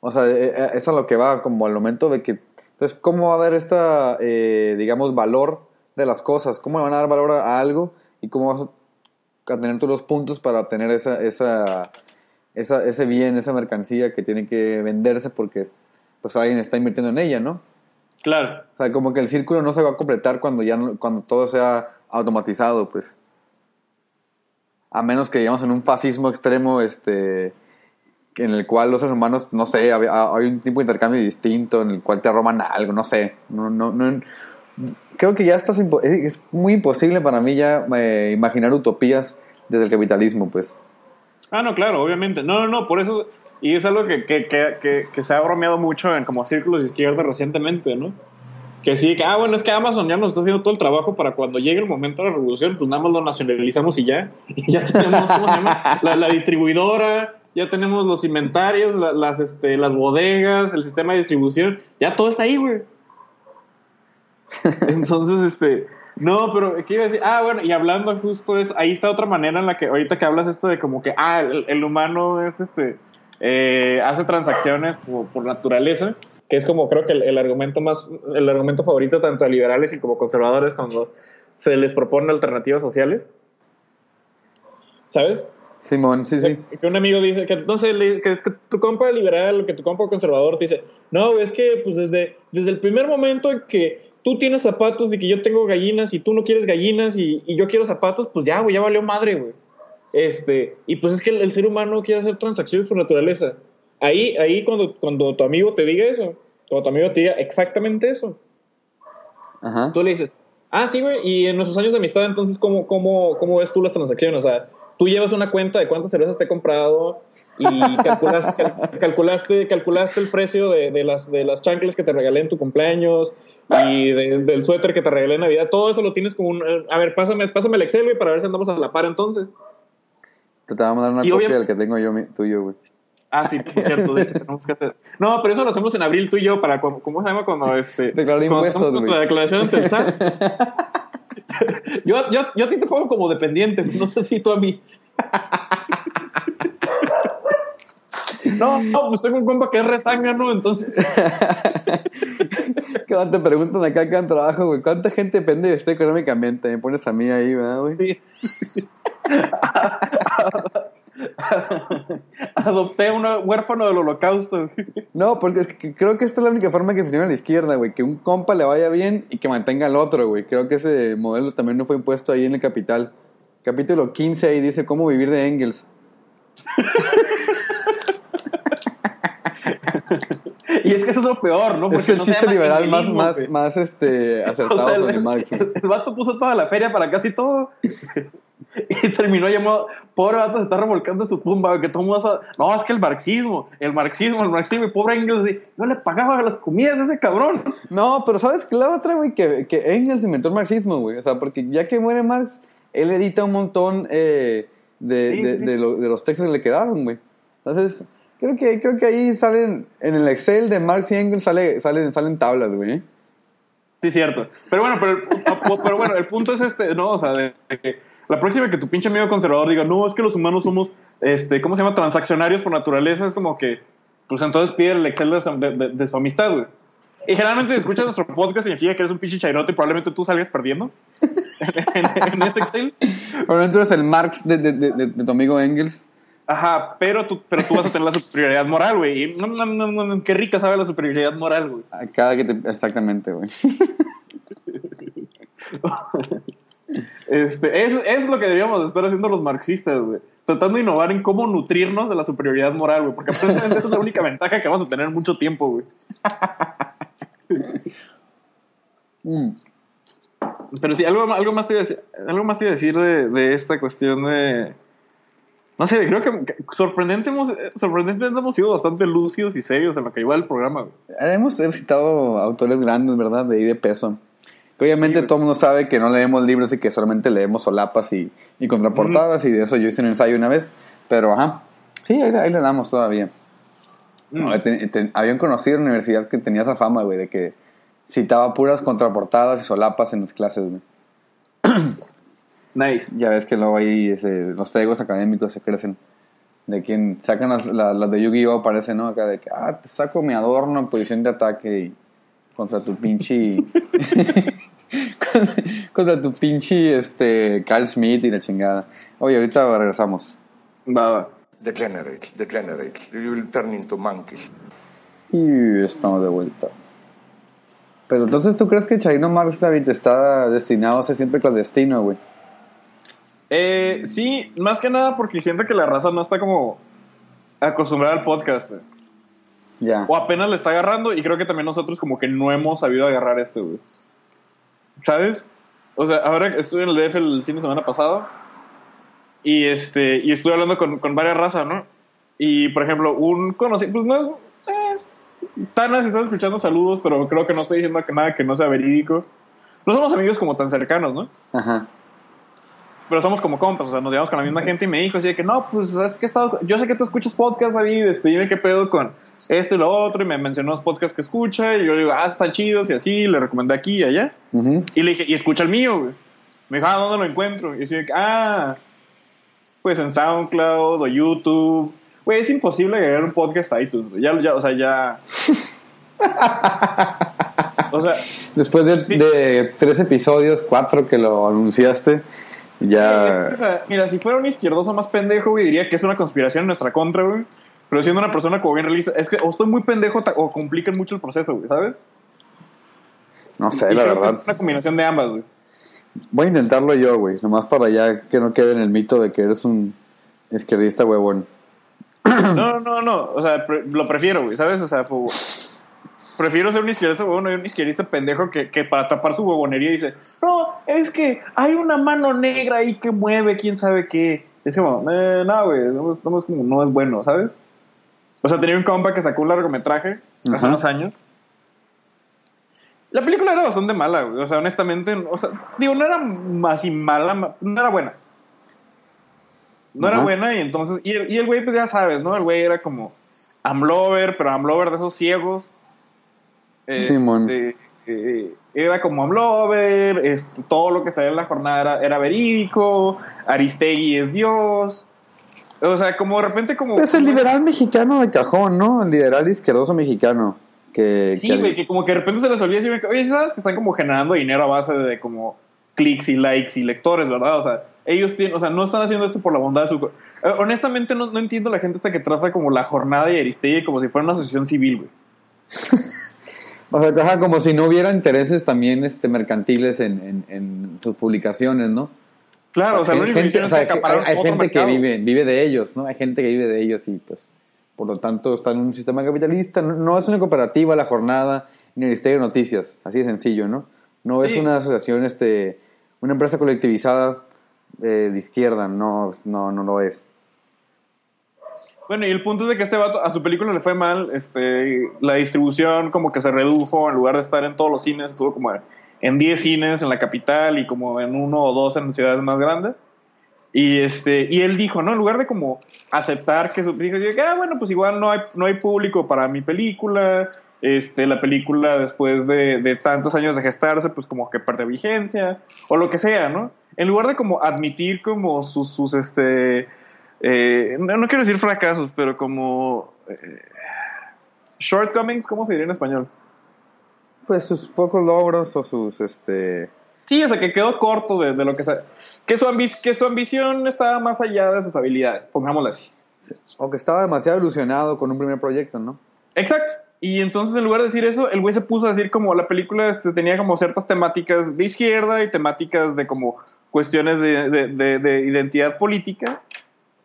C: O sea, eh, eh, eso es lo que va, como al momento de que. Entonces, ¿cómo va a haber esta, eh, digamos, valor de las cosas? ¿Cómo le van a dar valor a algo? ¿Y cómo vas a tener tú los puntos para obtener esa, esa, esa, ese bien, esa mercancía que tiene que venderse porque pues alguien está invirtiendo en ella, ¿no?
B: Claro.
C: O sea, como que el círculo no se va a completar cuando ya no- cuando todo sea automatizado, pues. A menos que digamos en un fascismo extremo, este, en el cual los seres humanos, no sé, hay un tipo de intercambio distinto, en el cual te roban algo, no sé. No, no, no- creo que ya estás es, muy imposible para mí ya eh, imaginar utopías desde el capitalismo, pues.
B: Ah, no, claro, obviamente. No, no, no, por eso. Y es algo que, que, que, que, se ha bromeado mucho en como círculos de izquierda recientemente, ¿no? Que sí, que, ah, bueno, es que Amazon ya nos está haciendo todo el trabajo para cuando llegue el momento de la revolución, pues nada más lo nacionalizamos y ya. *laughs* Y ya tenemos. La, distribuidora, ya tenemos los inventarios, la- las, este, las bodegas, el sistema de distribución, ya todo está ahí, güey. *laughs* Entonces, este, no, pero ¿qué iba a decir? Ah, bueno, y hablando justo de eso, ahí está otra manera en la que ahorita que hablas esto de como que, ah, el, el humano es este, eh, hace transacciones por, por naturaleza, que es como creo que el, el argumento más, el argumento favorito tanto de liberales y como conservadores cuando se les propone alternativas sociales. ¿Sabes?
C: Simón, sí, sí.
B: Que un amigo dice que no sé, que, que tu compa liberal, que tu compa conservador te dice, no, es que pues desde, desde el primer momento en que tú tienes zapatos y que yo tengo gallinas y tú no quieres gallinas y, y yo quiero zapatos, pues ya, güey, ya valió madre, güey. Este, y pues es que el, el ser humano quiere hacer transacciones por naturaleza. Ahí, ahí cuando, cuando tu amigo te diga eso, cuando tu amigo te diga exactamente eso,
C: Ajá.
B: tú le dices, ah, sí, güey, y en nuestros años de amistad, entonces, ¿cómo, cómo, cómo ves tú las transacciones? O sea, tú llevas una cuenta de cuántas cervezas te he comprado y calculas- cal- calculaste, calculaste el precio de, de las, de las chanclas que te regalé en tu cumpleaños y de- del suéter que te regalé en Navidad. Todo eso lo tienes como un... eh, A ver, pásame, pásame el Excel, güey, para ver si andamos a la par entonces.
C: Te te voy a mandar una
B: Y
C: copia del que tengo yo mi- tuyo, güey.
B: Ah, sí, por cierto, de hecho tenemos que hacer... No, pero eso lo hacemos en abril tú y yo para... cu- ¿Cómo se llama cuando este...
C: Declarar
B: cuando
C: impuestos,
B: nuestra
C: güey.
B: declaración ante el SAT. *laughs* yo, yo, yo a ti te pongo como dependiente, no sé si tú a mí. No, no, pues tengo un compa que es rezángano, entonces. *laughs*
C: Que te preguntan acá acá en trabajo, güey, ¿cuánta gente depende de usted económicamente? Me pones a mí ahí, ¿verdad, güey?
B: sí. Adopté a un huérfano del holocausto.
C: No, porque creo que esta es la única forma que funciona la izquierda, güey. Que un compa le vaya bien y que mantenga al otro, güey. Creo que ese modelo también no fue impuesto ahí en el Capital. Capítulo 15 ahí dice cómo vivir de Engels. *laughs* *laughs*
B: Y es que eso es lo peor, ¿no?
C: es el
B: no
C: chiste liberal más, más, más este, acertado *laughs*
B: O sea, el,
C: Marx.
B: el vato puso toda la feria para casi todo. *laughs* y terminó llamado. Pobre vato se está remolcando su tumba. Que todo mundo sabe, No, es que el marxismo, el marxismo, el marxismo. Y pobre Engels, yo le pagaba las comidas a ese cabrón.
C: No, pero ¿sabes qué la otra, güey? Que, que Engels inventó el marxismo, güey. O sea, porque ya que muere Marx, él edita un montón eh, de,
B: Sí,
C: de,
B: sí, sí.
C: de lo- de los textos que le quedaron, güey. Entonces, creo que, creo que ahí salen, en el Excel de Marx y Engels sale, salen, salen tablas, güey.
B: Sí, cierto. Pero bueno, pero, pero bueno, el punto es este, ¿no? O sea, de, que la próxima que tu pinche amigo conservador diga, no, es que los humanos somos, este, ¿cómo se llama? Transaccionarios por naturaleza, es como que, pues entonces pide el Excel de, su- de- de- de su amistad, güey. Y generalmente si escuchas nuestro podcast significa que eres un pinche chairote y probablemente tú salgas perdiendo en, *laughs* en- en ese Excel.
C: Pero entonces el Marx de, de- de tu amigo Engels.
B: Ajá, pero tú, pero tú vas a tener la superioridad moral, güey. No, no, no, qué rica sabe la superioridad moral, güey.
C: Cada que te, exactamente, güey. *laughs*
B: Este, es, es lo que deberíamos de estar haciendo los marxistas, güey. Tratando de innovar en cómo nutrirnos de la superioridad moral, güey. Porque aparentemente esa es la única ventaja que vamos a tener en mucho tiempo, güey.
C: Mm.
B: Pero sí, algo, algo más te iba a decir, algo más te iba a decir de, de esta cuestión de... No sé, creo que, sorprendente hemos, sorprendentemente hemos sido bastante lúcidos y serios en lo que iba el programa. güey.
C: Hemos citado autores grandes, ¿verdad? De ahí de peso. Que obviamente
B: Sí,
C: todo el mundo sabe que no leemos libros y que solamente leemos solapas y, y contraportadas, y de eso yo hice un ensayo una vez. Pero, ajá, sí, ahí, ahí le damos todavía.
B: Mm.
C: No, te- te- había un conocido en la universidad que tenía esa fama, güey, de que citaba puras contraportadas y solapas en las clases, güey. *clears throat*
B: Nice.
C: Ya ves que luego ahí ese, los egos académicos se crecen. De quien sacan las, la- las de Yu-Gi-Oh! aparece, ¿no? Acá de que, ah, te saco mi adorno en posición de ataque y contra tu pinche. *laughs* contra tu pinche este, Carl Smith y la chingada. Oye, ahorita regresamos.
B: Va, va.
E: Degenerate, degenerate. You will turn into monkeys.
C: Y estamos de vuelta. Pero entonces, ¿tú crees que Chaino Marx David está destinado a ser siempre clandestino, güey?
B: Eh, sí, más que nada porque siento que la raza no está como acostumbrada al podcast. güey.
C: Ya.
B: O apenas le está agarrando y creo que también nosotros como que no hemos sabido agarrar este, güey. ¿Sabes? O sea, ahora estuve en el DF el fin de semana pasado y este y estuve hablando con, con varias razas, ¿no? Y, por ejemplo, un conocido, pues no es... Tana, si estás escuchando, saludos, pero creo que no estoy diciendo que nada que no sea verídico. No somos amigos como tan cercanos, ¿no?
C: Ajá.
B: Pero somos como compas, o sea, nos llevamos con la misma gente y me dijo así de que no, pues es que he estado, yo sé que tú escuchas podcast, David, este, dime qué pedo con esto y lo otro, y me mencionó los podcasts que escucha, y yo le digo, ah, están chidos y así, le recomendé aquí y allá, y le dije, y escucha el mío, güey. Me dijo, ah, ¿dónde lo encuentro? Y así de que, ah, pues en SoundCloud o YouTube. Güey, es imposible agregar un podcast a iTunes, güey. ya, ya, o sea, ya... *laughs* o sea,
C: Después de,
B: Sí.
C: de tres episodios, cuatro que lo anunciaste, ya...
B: O sea, mira, si fuera un izquierdoso más pendejo, güey, diría que es una conspiración en nuestra contra, güey. Pero siendo una persona como bien realista, es que o estoy muy pendejo o complican mucho el proceso, güey, ¿sabes?
C: No sé,
B: Y
C: la verdad.
B: Es una combinación de ambas, güey.
C: Voy a intentarlo yo, güey. Nomás para ya que no quede en el mito de que eres un izquierdista huevón.
B: No, no, no. O sea, pre- lo prefiero, güey, ¿sabes? O sea, po- prefiero ser un izquierdista huevón y un izquierdista pendejo que, que para tapar su huevonería dice, no, es que hay una mano negra ahí que mueve quién sabe qué. Es como, eh, no, güey, no, es- no no es bueno, ¿sabes? O sea, tenía un compa que sacó un largometraje hace unos años. La película era bastante mala, güey. O sea, honestamente, o sea, digo, no era así mala, ma- no era buena. No era buena y entonces, y el, y el güey, pues ya sabes, ¿no? El güey era como Amlover, pero Amlover de esos ciegos. Este,
C: Simón.
B: eh, era como Amlover, este, todo lo que salía en la jornada era, era verídico, Aristegui es Dios. O sea, como de repente como...
C: Es el
B: como-
C: liberal mexicano de cajón, ¿no? El liberal izquierdoso mexicano. Que,
B: Sí, güey, que como que de repente se les olvida decir, oye, ¿sabes que están como generando dinero a base de como clics y likes y lectores, ¿verdad? O sea, ellos tienen, o sea, no están haciendo esto por la bondad de su... Eh, honestamente no, no entiendo la gente hasta que trata como la jornada y Aristegui como si fuera una asociación civil, güey. *laughs*
C: O sea, ajá, como si no hubiera intereses también este, mercantiles en, en, en sus publicaciones, ¿no?
B: Claro, o sea, lo
C: hay
B: único que
C: gente, o sea, hay, hay gente que vive, vive de ellos, ¿no? Hay gente que vive de ellos y pues, por lo tanto, está en un sistema capitalista. No, no es una cooperativa la jornada ni el Ministerio de Noticias, así de sencillo, ¿no? No es una asociación, este, una empresa colectivizada eh, de izquierda, no, no, no lo es.
B: Bueno, y el punto es de que este vato, a su película le fue mal, este, la distribución como que se redujo, en lugar de estar en todos los cines, estuvo como en 10 cines en la capital y como en uno o dos en ciudades más grandes. Y este, y él dijo, ¿no? En lugar de como aceptar que su película, ah, bueno, pues igual no hay, no hay público para mi película, este, la película después de, de tantos años de gestarse, pues como que pierde vigencia, o lo que sea, ¿no? En lugar de como admitir como sus, sus este, eh, no, no quiero decir fracasos, pero como eh, shortcomings, ¿cómo se diría en español?
C: Pues sus pocos logros o sus, este...
B: Sí, o sea, que quedó corto de, de lo que que su, ambi- que su ambición estaba más allá de sus habilidades, pongámoslo así.
C: O que estaba demasiado ilusionado con un primer proyecto, ¿no?
B: Exacto. Y entonces, en lugar de decir eso, el güey se puso a decir como la película este, tenía como ciertas temáticas de izquierda y temáticas de como cuestiones de- de identidad política.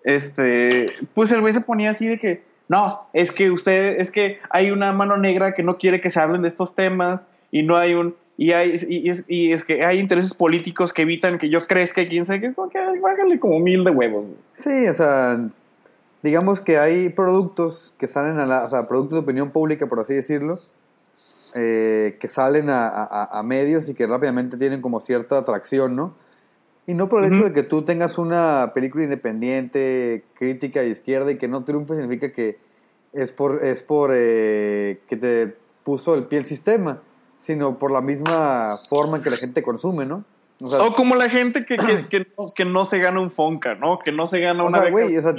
B: Este, pues el güey se ponía así de que, no, es que usted, es que hay una mano negra que no quiere que se hablen de estos temas y no hay un, y, hay, y, es, y es que hay intereses políticos que evitan que yo crezca y quién sabe que bájale como mil de huevos.
C: Sí, o sea, digamos que hay productos que salen a la, o sea, productos de opinión pública, por así decirlo, eh, que salen a, a- a medios y que rápidamente tienen como cierta atracción, ¿no? Y no por el hecho de que tú tengas una película independiente, crítica de izquierda y que no triunfe significa que es por, es por eh, que te puso el pie el sistema, sino por la misma forma en que la gente consume, ¿no? O sea,
B: O como la gente que, que, *clears throat* que, no, que no se gana un Fonca, ¿no? Que no se gana
C: o
B: una
C: sea,
B: beca.
C: o sea,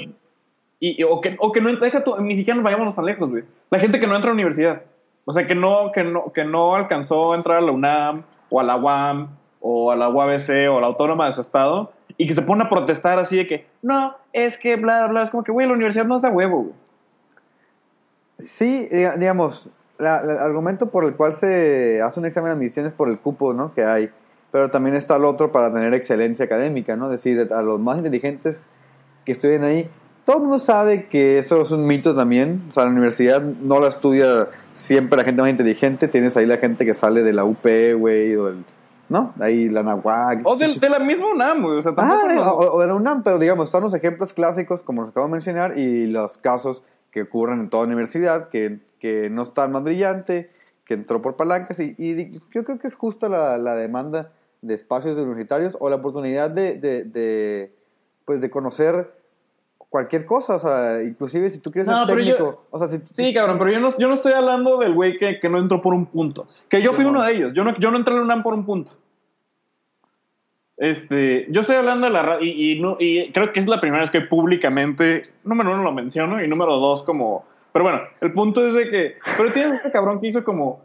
B: y, y- o, que, o que no deja tú, ni siquiera nos vayámonos tan lejos, güey. La gente que no entra a la universidad. O sea, que no, que no, que no alcanzó a entrar a la UNAM o a la UAM o a la UABC o a la autónoma de su estado y que se pone a protestar así de que, no, es que bla, bla, es como que, güey, la universidad no es de huevo, güey.
C: Sí, diga- digamos, la- el argumento por el cual se hace un examen de admisión es por el cupo ¿no? que hay, pero también está el otro para tener excelencia académica, ¿no? Es decir, a los más inteligentes que estudien ahí, todo el mundo sabe que eso es un mito también, o sea, la universidad no la estudia siempre la gente más inteligente, tienes ahí la gente que sale de la UP, güey, o del, ¿no? Ahí la NAWAC.
B: O del- de, la misma UNAM, güey. O sea,
C: Ah, o, o de la UNAM, pero digamos, están los ejemplos clásicos, como los acabo de mencionar, y los casos que ocurren en toda universidad, que, que no está más brillante, que entró por palancas, y, y yo creo que es justa la, la demanda de espacios universitarios o la oportunidad de, de, de, pues, de conocer cualquier cosa, o sea, inclusive si tú quieres
B: No,
C: ser
B: yo-
C: técnico, o sea, si,
B: Sí, cabrón, pero yo no, yo no estoy hablando del güey que, que no entró por un punto. Que yo fui
C: no.
B: uno de ellos. Yo no, yo no entré a la UNAM por un punto. Este, yo estoy hablando de la radio y, y no- y creo que es la primera vez que públicamente, número uno, lo menciono y número dos, como. Pero bueno, el punto es de que. Pero tienes este cabrón que hizo como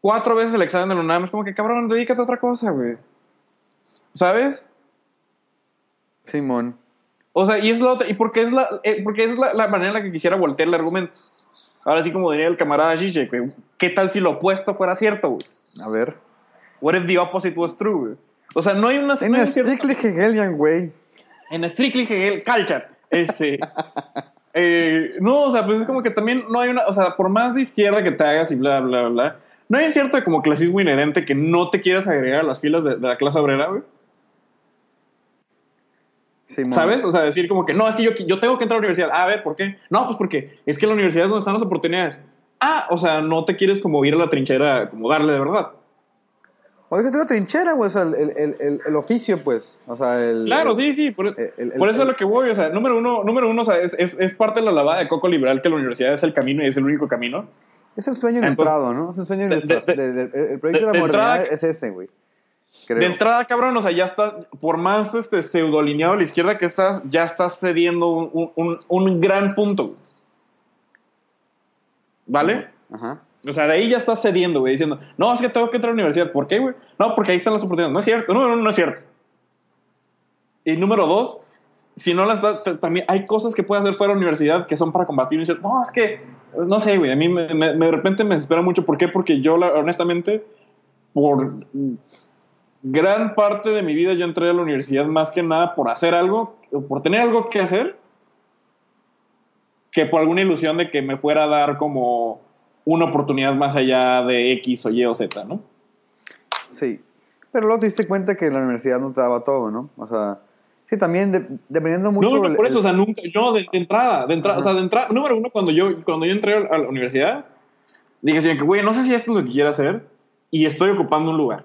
B: cuatro veces el examen de la UNAM. Es como que, cabrón, dedícate a otra cosa, güey. ¿Sabes?
C: Simón.
B: O sea, y es la otra, y porque es la, eh, porque es la, la manera en la que quisiera voltear el argumento. Ahora sí, como diría el camarada Zizek, güey, ¿qué tal si lo opuesto fuera cierto, güey?
C: A ver.
B: What if the opposite was true, güey? O sea, no hay una...
C: En
B: no
C: ciclo Hegelian, güey.
B: en Strictly Hegel, culture. Este... *laughs* eh, no, o sea, pues es como que también no hay una... O sea, por más de izquierda que te hagas y bla, bla, bla, no hay un cierto como clasismo inherente que no te quieras agregar a las filas de, de la clase obrera, güey. ¿Sabes? O sea, decir como que no, es que yo, yo tengo que entrar a la universidad. Ah, a ver, ¿por qué? No, pues porque es que la universidad es donde están las oportunidades. Ah, o sea, no te quieres como ir a la trinchera, como darle de verdad.
C: O déjate la trinchera, güey, o sea, el, el, el, el oficio, pues. O sea, el.
B: Claro, sí, sí. Por, por eso es lo que voy. O sea, número uno, número uno o sea, es, es, es parte de la lavada de coco liberal que la universidad es el camino y es el único camino.
C: Es el sueño
B: Entonces,
C: ilustrado, ¿no? Es el sueño
B: de-
C: ilustrado.
B: de-
C: De- de- el proyecto de,
B: de
C: la modernidad
B: entrada-
C: es ese, güey. Creo.
B: De entrada, cabrón, o sea, ya está, por más este pseudo alineado a la izquierda que estás, ya estás cediendo un, un, gran punto. ¿Vale?
C: Ajá.
B: O sea, de ahí ya estás cediendo, güey, diciendo, no, es que tengo que entrar a la universidad. ¿Por qué, güey? No, porque ahí están las oportunidades. No es cierto. Número uno, no es cierto. Y número dos, si no las da, también hay cosas que puedes hacer fuera de la universidad que son para combatir. Y no, es que, no sé, güey, a mí me, me- me- de repente me desespera mucho. ¿Por qué? Porque yo, honestamente, por gran parte de mi vida yo entré a la universidad más que nada por hacer algo, por tener algo que hacer, que por alguna ilusión de que me fuera a dar como una oportunidad más allá de X o Y o Z, ¿no?
C: Sí. Pero luego te diste cuenta que la universidad no te daba todo, ¿no? O sea, sí, también de- dependiendo mucho.
B: No, no, por eso,
C: el-
B: o sea, nunca, no, de, de entrada, de entrada, o sea, de entrada, número uno, cuando yo, cuando yo entré a la universidad, dije que, güey, no sé si esto es lo que quiero hacer y estoy ocupando un lugar.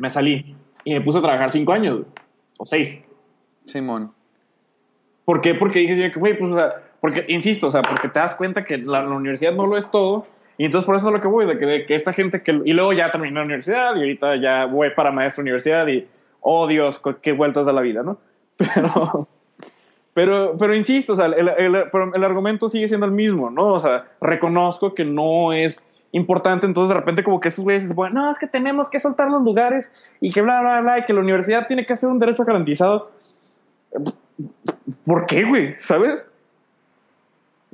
B: Me salí y me puse a trabajar cinco años, o seis.
C: Simón.
B: ¿Por qué? Porque dije, güey, pues, o sea, porque, insisto, o sea, porque te das cuenta que la, la universidad no lo es todo. Y entonces por eso es lo que voy, de que, de que esta gente que... Y luego ya terminé la universidad y ahorita ya voy para maestro universidad y, oh Dios, qué vueltas de la vida, ¿no? *laughs* Pero, pero, pero insisto, o sea, el, el- pero el argumento sigue siendo el mismo, ¿no? O sea, reconozco que no es importante, entonces de repente como que estos güeyes se ponen, no, es que tenemos que soltar los lugares y que bla, bla, bla, y que la universidad tiene que hacer un derecho garantizado. ¿Por qué, güey? ¿Sabes?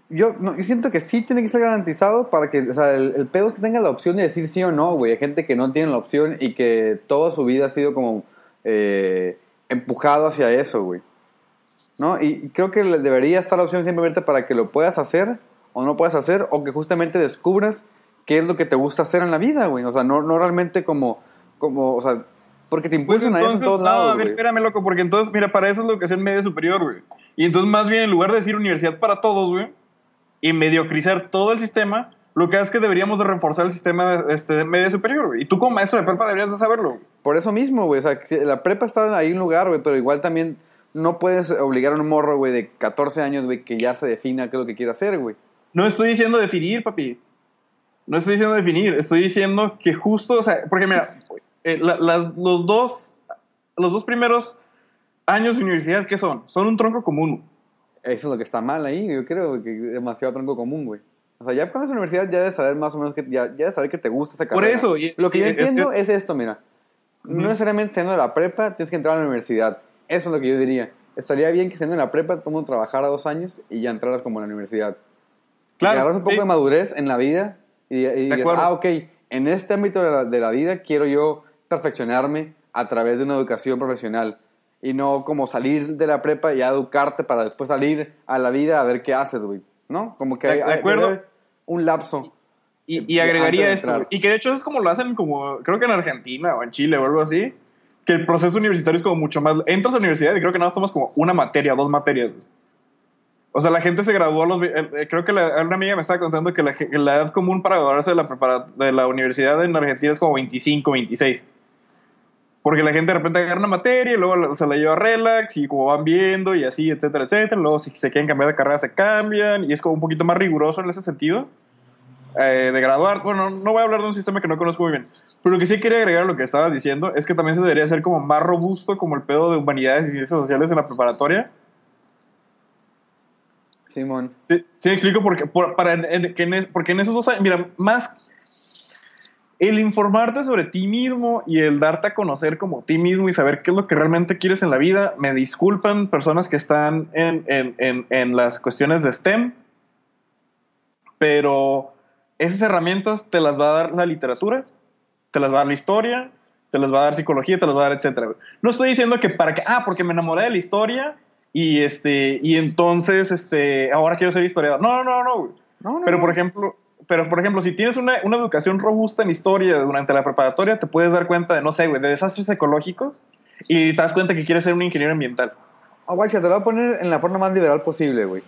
C: Yo, no, yo siento que sí tiene que ser garantizado para que, o sea, el, el pedo es que tenga la opción de decir sí o no, güey. Hay gente que no tiene la opción y que toda su vida ha sido como eh, empujado hacia eso, güey. ¿No? Y, creo que debería estar la opción simplemente para que lo puedas hacer o no puedas hacer, o que justamente descubras qué es lo que te gusta hacer en la vida, güey. O sea, no, no realmente como, como, o sea, porque te
B: Pues
C: impulsan a eso en todos
B: no,
C: lados,
B: a ver, espérame, loco, porque entonces, mira, para eso es la educación media superior, güey. Y entonces, más bien, en lugar de decir universidad para todos, güey, y mediocrizar todo el sistema, lo que es que deberíamos de reforzar el sistema de, este, de media superior, güey. Y tú como maestro de prepa deberías de saberlo, güey.
C: Por eso mismo, güey. O sea, que la prepa está ahí en lugar, güey, pero igual también no puedes obligar a un morro, güey, de 14 años, güey, que ya se defina qué es lo que quiere hacer, güey.
B: No estoy diciendo definir, papi. No estoy diciendo definir. Estoy diciendo que justo, o sea, porque mira, eh, la- los, dos, los dos primeros años de universidad, ¿qué son? Son un tronco común.
C: Eso es lo que está mal ahí, yo creo, que es demasiado tronco común, güey. O sea, ya cuando es universidad ya debes saber más o menos que ya, ya debes saber que te gusta esa
B: Por
C: carrera.
B: eso, y-
C: lo que yo
B: y-
C: entiendo
B: es-
C: es, esto, mira. No necesariamente siendo de la prepa tienes que entrar a la universidad. Eso es lo que yo diría. Estaría bien que siendo en la prepa todo mundo trabajara dos años y ya entraras como a la universidad.
B: Claro,
C: que agarras un poco
B: sí.
C: de madurez en la vida y, y digas,
B: acuerdo.
C: ah, ok, en este ámbito de la, de la vida quiero yo perfeccionarme a través de una educación profesional y no como salir de la prepa y educarte para después salir a la vida a ver qué haces, güey. ¿No? Como que
B: De-
C: hay,
B: de acuerdo.
C: un lapso.
B: Y,
C: de-
B: y agregaría esto. Y que de hecho es como lo hacen como, creo que en Argentina o en Chile o algo así, que el proceso universitario es como mucho más... Entras a la universidad y creo que nada más tomas como una materia, dos materias. güey. O sea, la gente se graduó a los... eh, eh, Creo que la- una amiga me estaba contando que la, la edad común para graduarse de la, de la universidad en Argentina es como 25, 26. Porque la gente de repente agarra una materia y luego se la lleva a relax y como van viendo y así, etcétera, etcétera. Luego si se quieren cambiar de carrera se cambian y es como un poquito más riguroso en ese sentido eh, de graduar. Bueno, no voy a hablar de un sistema que no conozco muy bien. Pero lo que sí quería agregar a lo que estabas diciendo es que también se debería hacer como más robusto como el pedo de humanidades y ciencias sociales en la preparatoria.
C: Simón.
B: Sí, sí explico porque, por, para, en- que en porque en esos dos años, mira, más el informarte sobre ti mismo y el darte a conocer como ti mismo y saber qué es lo que realmente quieres en la vida, me disculpan personas que están en, en, en, las cuestiones de STEM, pero esas herramientas te las va a dar la literatura, te las va a dar la historia, te las va a dar psicología, te las va a dar etcétera. No estoy diciendo que para que, ah, porque me enamoré de la historia y este y entonces este ahora quiero ser historiador. No, no, no, no.
C: No,
B: Pero
C: no.
B: por ejemplo, pero por ejemplo, si tienes una, una educación robusta en historia durante la preparatoria, te puedes dar cuenta de, no sé, güey, de desastres ecológicos y te das cuenta que quieres ser un ingeniero ambiental.
C: Ah, guacha, te lo voy a poner en la forma más liberal posible, güey.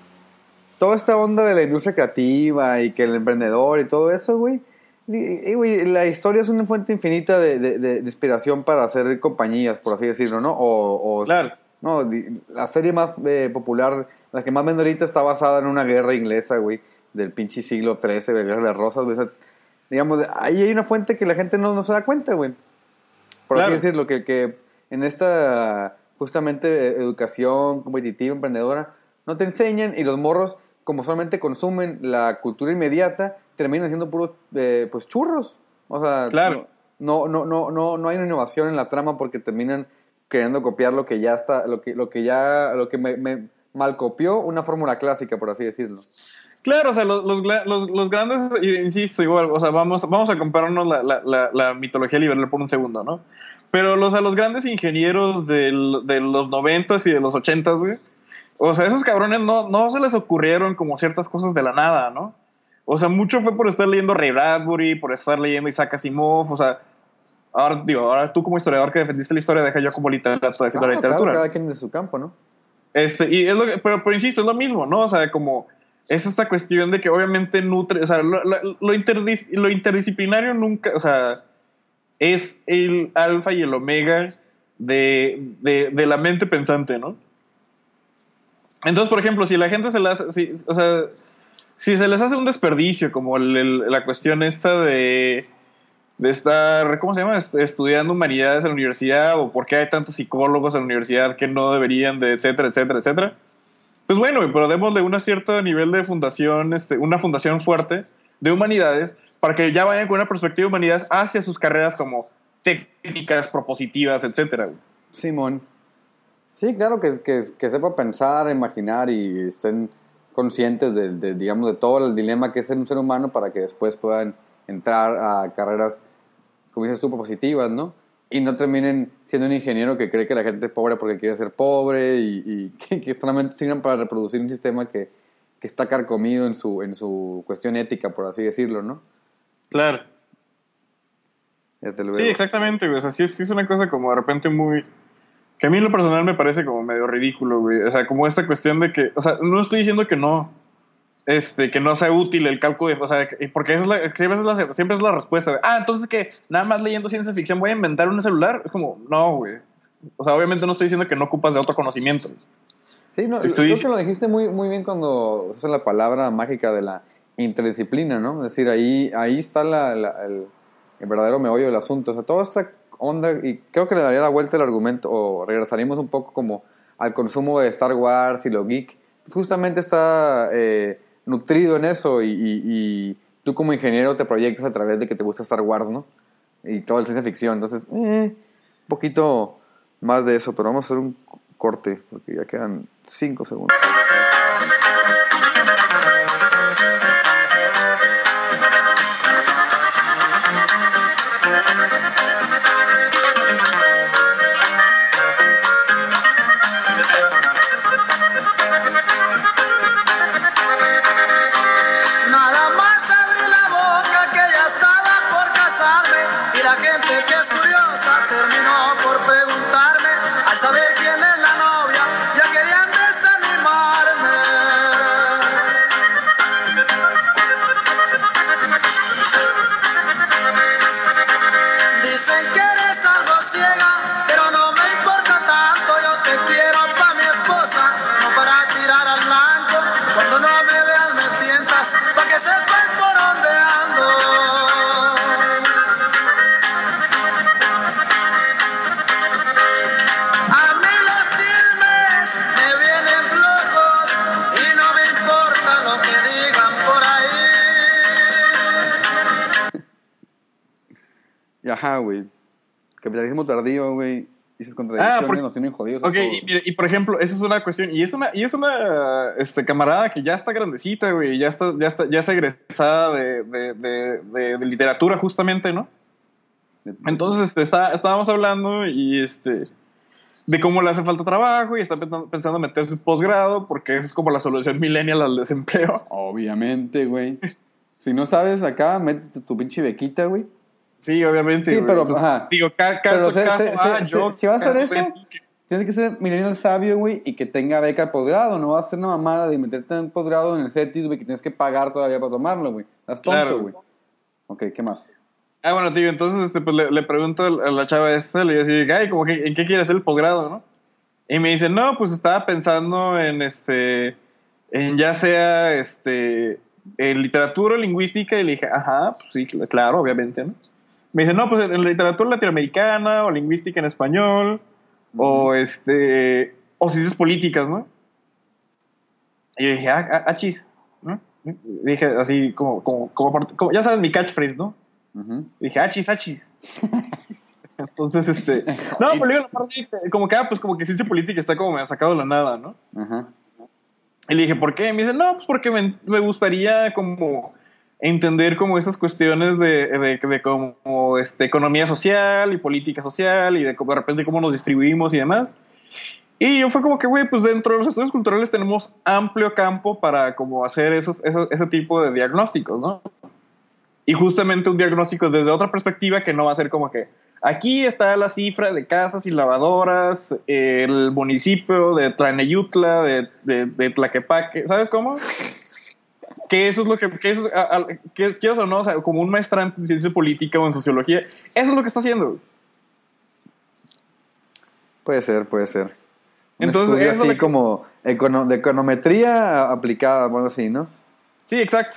C: Toda esta onda de la industria creativa y que el emprendedor y todo eso, güey. Y, y, güey, la historia es una fuente infinita de, de- de- de inspiración para hacer compañías, por así decirlo, ¿no? O, o-
B: Claro.
C: No, la serie más eh, popular, la que más vende ahorita está basada en una guerra inglesa, güey, del pinche siglo XIII, de las Rosas, güey. O sea, digamos, ahí hay una fuente que la gente no, no se da cuenta, güey. Por
B: Claro.
C: así decirlo, que, que en esta, justamente, eh, educación competitiva, emprendedora, no te enseñan y los morros, como solamente consumen la cultura inmediata, terminan siendo puros, eh, pues, churros. O sea,
B: Claro.
C: no, no, no, no, no hay una innovación en la trama porque terminan queriendo copiar lo que ya está, lo que, lo que ya, lo que me, me mal copió una fórmula clásica, por así decirlo.
B: Claro, o sea, los, los, los- grandes, insisto, igual, o sea, vamos, vamos a compararnos la, la, la, la mitología liberal por un segundo, ¿no? Pero los, a los grandes ingenieros del- de los noventas y de los ochentas, güey, o sea, esos cabrones no, no se les ocurrieron como ciertas cosas de la nada, ¿no? O sea, mucho fue por estar leyendo Ray Bradbury, por estar leyendo Isaac Asimov, o sea, ahora, digo, ahora tú como historiador que defendiste la historia, deja yo como literatura, de la
C: Claro, claro,
B: literatura.
C: cada quien de su campo, ¿no?
B: Este, y es lo que, pero, pero insisto, es lo mismo, ¿no? O sea, como es esta cuestión de que obviamente nutre, o sea, lo, lo, lo interdis- lo interdisciplinario nunca, o sea, es el alfa y el omega de, de, de la mente pensante, ¿no? Entonces, por ejemplo, si la gente se las, si, o sea, si se les hace un desperdicio, como el- el- la cuestión esta de, de estar, ¿cómo se llama? Est- Estudiando humanidades en la universidad, o por qué hay tantos psicólogos en la universidad que no deberían de, etcétera, etcétera, etcétera. Pues bueno, pero démosle un cierto nivel de fundación, este, una fundación fuerte de humanidades, para que ya vayan con una perspectiva de humanidades hacia sus carreras como técnicas, propositivas, etcétera.
C: Simón. Sí, claro, que, que, que sepa pensar, imaginar y estén conscientes de, de, digamos, de todo el dilema que es ser un ser humano para que después puedan entrar a carreras, como dices tú, positivas, ¿no? Y no terminen siendo un ingeniero que cree que la gente es pobre porque quiere ser pobre y, y *laughs* que, que solamente sirvan para reproducir un sistema que, que está carcomido en su, en su cuestión ética, por así decirlo, ¿no?
B: Claro.
C: Fíjate, luego.
B: Sí, exactamente, güey. O sea, sí sí es una cosa como de repente muy... Que a mí en lo personal me parece como medio ridículo, güey. O sea, como esta cuestión de que... O sea, no estoy diciendo que no... Este, que no sea útil el cálculo, de, o sea, que- porque esa es la, siempre, es la, siempre es la respuesta. güey. Ah, entonces que nada más leyendo ciencia ficción voy a inventar un celular. Es como, no, güey. O sea, obviamente no estoy diciendo que no ocupas de otro conocimiento.
C: Sí, no,
B: Estoy
C: creo que lo dijiste muy, muy bien cuando usas la palabra mágica de la interdisciplina, ¿no? Es decir, ahí, ahí está la- la- el, el verdadero meollo del asunto. O sea, toda esta onda, y creo que le daría la vuelta el argumento, o regresaríamos un poco como al consumo de Star Wars y lo geek. Justamente está eh, nutrido en eso, y, y- tú como ingeniero te proyectas a través de que te gusta Star Wars, ¿no? Y toda la ciencia ficción. Entonces, eh, un poquito más de eso, pero vamos a hacer un corte, porque ya quedan cinco segundos.
F: Saber
C: Capitalismo tardío, güey. Y esas contradicciones
B: Ah, porque-
C: nos tienen jodidos. a
B: Ok, y, mire, y por ejemplo, esa es una cuestión, y es una, y es una este, camarada que ya está grandecita, güey, ya está, ya está, ya es egresada de, de, de, de- de literatura, justamente, ¿no? Entonces, este, está, estábamos hablando y este de cómo le hace falta trabajo y está pensando, pensando meter su posgrado porque esa es como la solución millennial al desempleo.
C: Obviamente, güey. si no sabes acá, métete tu pinche bequita, güey.
B: Sí, obviamente.
C: Sí,
B: güey.
C: pero, ajá.
B: Digo,
C: Pero,
B: caso,
C: se-
B: ah,
C: se-
B: yo,
C: si vas a hacer eso,
B: que-
C: Tienes que ser millennial sabio, güey, y que tenga beca de posgrado. No vas a ser una mamada de meterte en posgrado en el CETIS, güey, que tienes que pagar todavía para tomarlo, güey. Estás tonto,
B: Claro.
C: güey. Ok, ¿qué más?
B: Ah, bueno, tío, entonces este, pues, le, le pregunto a la chava esta, le digo ay, como que, ¿en qué quiere hacer el posgrado, no? Y me dice, no, pues estaba pensando en, este, en ya sea, este, en literatura o lingüística, y le dije, ajá, pues sí, cl- claro, obviamente, ¿no? Me dice, no, pues en literatura latinoamericana o lingüística en español, o este, o ciencias políticas, ¿no? Y yo dije, ah, ah, ah, chis, ¿no? Dije así, como, como, como, como- ya sabes mi catchphrase, ¿no?
C: Ujú.
B: Dije, achis, achis. *laughs* Entonces, este. *laughs* No, pero digo, como que, ah, pues como que ciencia política está como me ha sacado de la nada, ¿no?
C: Ajá.
B: Y le dije, ¿por qué? Y me dice, no, pues porque me, me gustaría como entender como esas cuestiones de, de, de como este, economía social y política social y de, de repente cómo nos distribuimos y demás. Y yo fue como que, güey, pues dentro de los estudios culturales tenemos amplio campo para como hacer esos, esos, ese tipo de diagnósticos, ¿no? Y justamente un diagnóstico desde otra perspectiva que no va a ser como que aquí está la cifra de casas y lavadoras, el municipio de Tlaneyutla, de, de, de Tlaquepaque, ¿sabes cómo? Que eso es lo que, que eso, a- a- que quieras o no, o sea, como un maestrante en ciencia política o en sociología, eso es lo que está haciendo.
C: Puede ser, puede ser. Un
B: Entonces,
C: estudio
B: eso
C: así como econo- de econometría aplicada, algo así, ¿no?
B: Sí, exacto.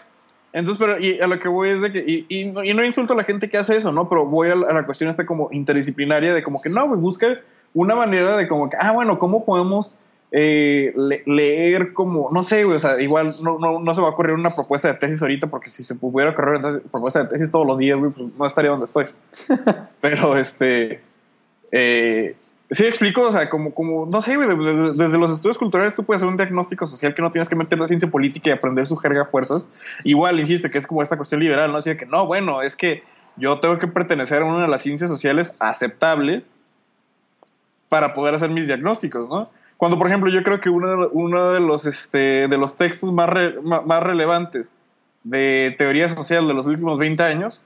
B: Entonces, pero y a lo que voy es de que, y, y no, y no insulto a la gente que hace eso, ¿no? Pero voy a la, a la cuestión esta como interdisciplinaria de como que no, güey, busca una manera de como que, ah, bueno, ¿cómo podemos eh, le- leer como, no sé, güey, o sea, igual no, no, no se va a ocurrir una propuesta de tesis ahorita porque si se pudiera ocurrir una propuesta de tesis todos los días, güey, pues no estaría donde estoy. *laughs* Pero, este, eh, sí explico, o sea, como, como no sé, güey, de- de- desde los estudios culturales tú puedes hacer un diagnóstico social que no tienes que meter la ciencia política y aprender su jerga a fuerzas. Igual, insiste, que es como esta cuestión liberal, ¿no? Así de que, no, bueno, es que yo tengo que pertenecer a una de las ciencias sociales aceptables para poder hacer mis diagnósticos, ¿no? Cuando, por ejemplo, yo creo que uno de, uno de los, este, de los textos más, re- más relevantes de teoría social de los últimos 20 años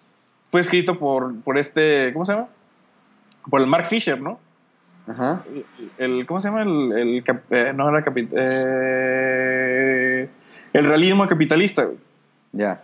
B: fue escrito por, por este, ¿cómo se llama? Por el Mark Fisher, ¿no?
C: Ajá.
B: El, ¿Cómo se llama? El, el eh, no era capi- eh, el realismo capitalista, güey,
C: Ya.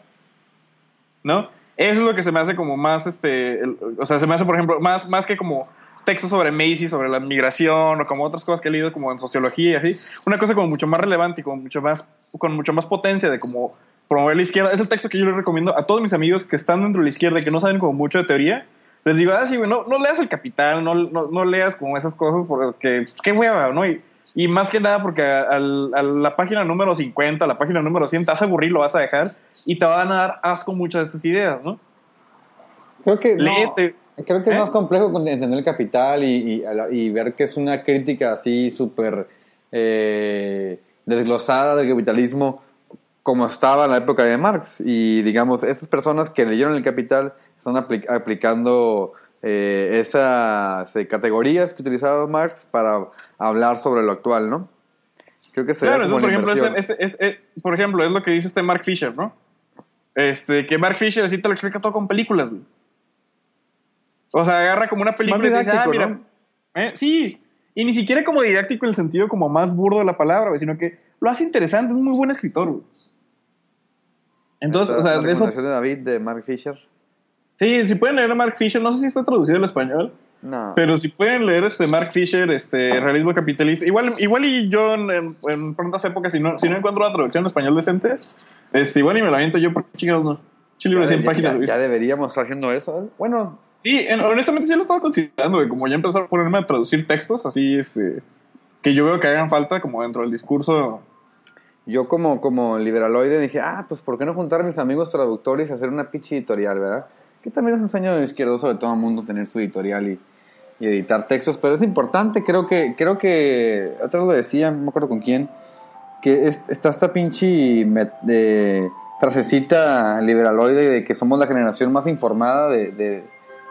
B: ¿no? Eso es lo que se me hace como más, este, el- o sea, se me hace, por ejemplo, más, más que como textos sobre Macy, sobre la migración o como otras cosas que he leído como en sociología y así, una cosa como mucho más relevante y con mucho más, con mucho más potencia de como promover la izquierda. Es el texto que yo les recomiendo a todos mis amigos que están dentro de la izquierda y que no saben como mucho de teoría. Les digo, ah, sí, güey, no, no leas el capital, no, no, no leas como esas cosas porque qué hueva, ¿no? Y, y más que nada porque a, a la página número 50, a la página número 100, te vas a aburrir, lo vas a dejar y te van a dar asco muchas de estas ideas, ¿no?
C: Creo que. no,
B: Léete.
C: Creo que es
B: ¿Eh?
C: más complejo entender el capital y, y, y ver que es una crítica así súper eh, desglosada del capitalismo como estaba en la época de Marx. Y digamos, esas personas que leyeron el capital están apli- aplicando eh, esas eh, categorías que utilizaba Marx para hablar sobre lo actual, ¿no? Creo que sería
B: Claro,
C: como
B: eso, por ejemplo, es, es- es- es- por ejemplo, es lo que dice este Mark Fisher, ¿no? Este, que Mark Fisher así te lo explica todo con películas, güey. O sea, agarra como una película y te dice, ah, mira.
C: ¿no?
B: eh, sí, y ni siquiera como didáctico en el sentido como más burdo de la palabra, güey, sino que lo hace interesante, es un muy buen escritor, güey. Entonces,
C: Esa
B: o sea,
C: es la
B: de eso.
C: de David de Mark Fisher.
B: Sí, si pueden leer a Mark Fisher, no sé si está traducido al español,
C: No.
B: pero si pueden leer este Mark Fisher, este realismo capitalista, igual, igual y yo en, en- en prontas épocas, si no, si no encuentro una traducción en español decente, este, igual y me la aviento yo por chingados, no. Chile de 100
C: ya,
B: páginas.
C: ya-
B: güey.
C: ya deberíamos estar haciendo eso. ¿eh? Bueno,
B: Sí, en- honestamente sí lo estaba considerando, como ya empezar a ponerme a traducir textos, así, este, que yo veo que hagan falta como dentro del discurso.
C: Yo como, como liberaloide dije, ah, pues ¿por qué no juntar a mis amigos traductores y hacer una pinche editorial, verdad? Que también es un sueño izquierdoso de todo el mundo tener su editorial y, editar textos, pero es importante, creo que, creo que, otra vez lo decía, no me acuerdo con quién, que es- está esta pinche met- de, liberaloide de que somos la generación más informada de,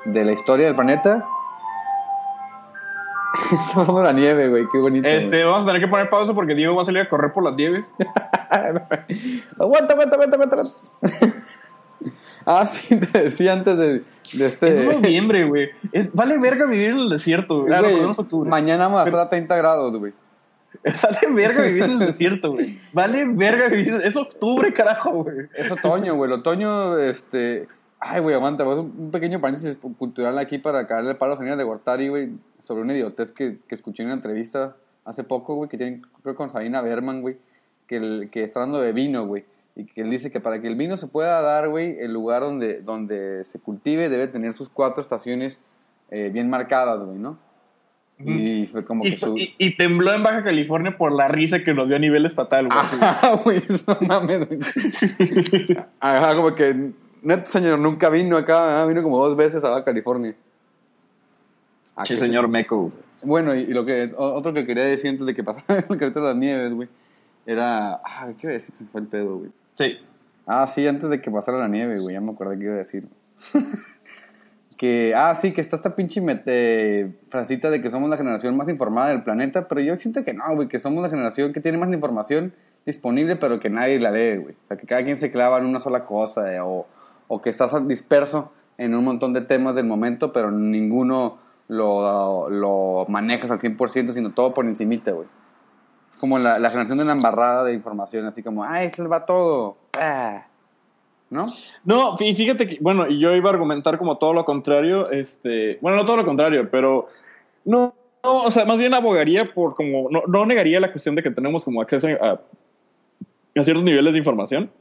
C: de la historia del planeta. *laughs* Pasando la nieve, güey, qué bonito. güey.
B: Este, vamos a tener que poner pausa porque Diego va a salir a correr por las nieves. *laughs*
C: aguanta, aguanta, aguanta, aguanta. *laughs* ah, sí, te decía antes de, de este.
B: Es noviembre, güey. Es- Vale verga vivir en el desierto, güey. Ah, no,
C: Güey,
B: perdón, es octubre.
C: mañana vamos a estar a 30 grados, güey.
B: Vale verga vivir en el desierto, güey. Vale verga vivir. Es octubre, carajo, güey.
C: Es otoño, güey. El otoño, este. Ay, güey, aguanta. un pequeño paréntesis cultural aquí para caerle el palo a señora de Gortari, güey. Sobre una idiotez que, que escuché en una entrevista hace poco, güey, que tienen, creo que con Sabina Berman, güey. Que, el- que está hablando de vino, güey. Y que él dice que para que el vino se pueda dar, güey, el lugar donde, donde se cultive debe tener sus cuatro estaciones eh, bien marcadas, güey, ¿no? Y fue como
B: Y,
C: que su...
B: y- y tembló en Baja California por la risa que nos dio a nivel estatal, güey.
C: Ajá, *laughs* güey, eso no mames. *laughs* Ajá, como que, neto señor, nunca vino acá, vino como dos veces a California.
B: Che,
C: que
B: señor Meco. güey.
C: sí. Bueno, y, y lo que, otro que quería decir antes de que pasara *laughs* el carrito de las nieves, güey, era, ah, ¿qué iba a decir? Se fue el pedo, güey.
B: Sí.
C: Ah, sí, antes de que pasara la nieve, güey, ya me acordé qué iba a decir. *laughs* que, ah, sí, que está esta pinche mete, frasita de que somos la generación más informada del planeta, pero yo siento que no, güey, que somos la generación que tiene más información disponible, pero que nadie la lee, güey. O sea, que cada quien se clava en una sola cosa, eh, o, o que estás disperso en un montón de temas del momento, pero ninguno lo, lo manejas al 100%, sino todo por encimita, güey. Es como la, la generación de la embarrada de información, así como, se le va todo. Ah. ¿No?
B: No, y fíjate que, bueno, yo iba a argumentar como todo lo contrario, este, bueno, no todo lo contrario, pero no, no, o sea, más bien abogaría por como, no, no negaría la cuestión de que tenemos como acceso a, a ciertos niveles de información,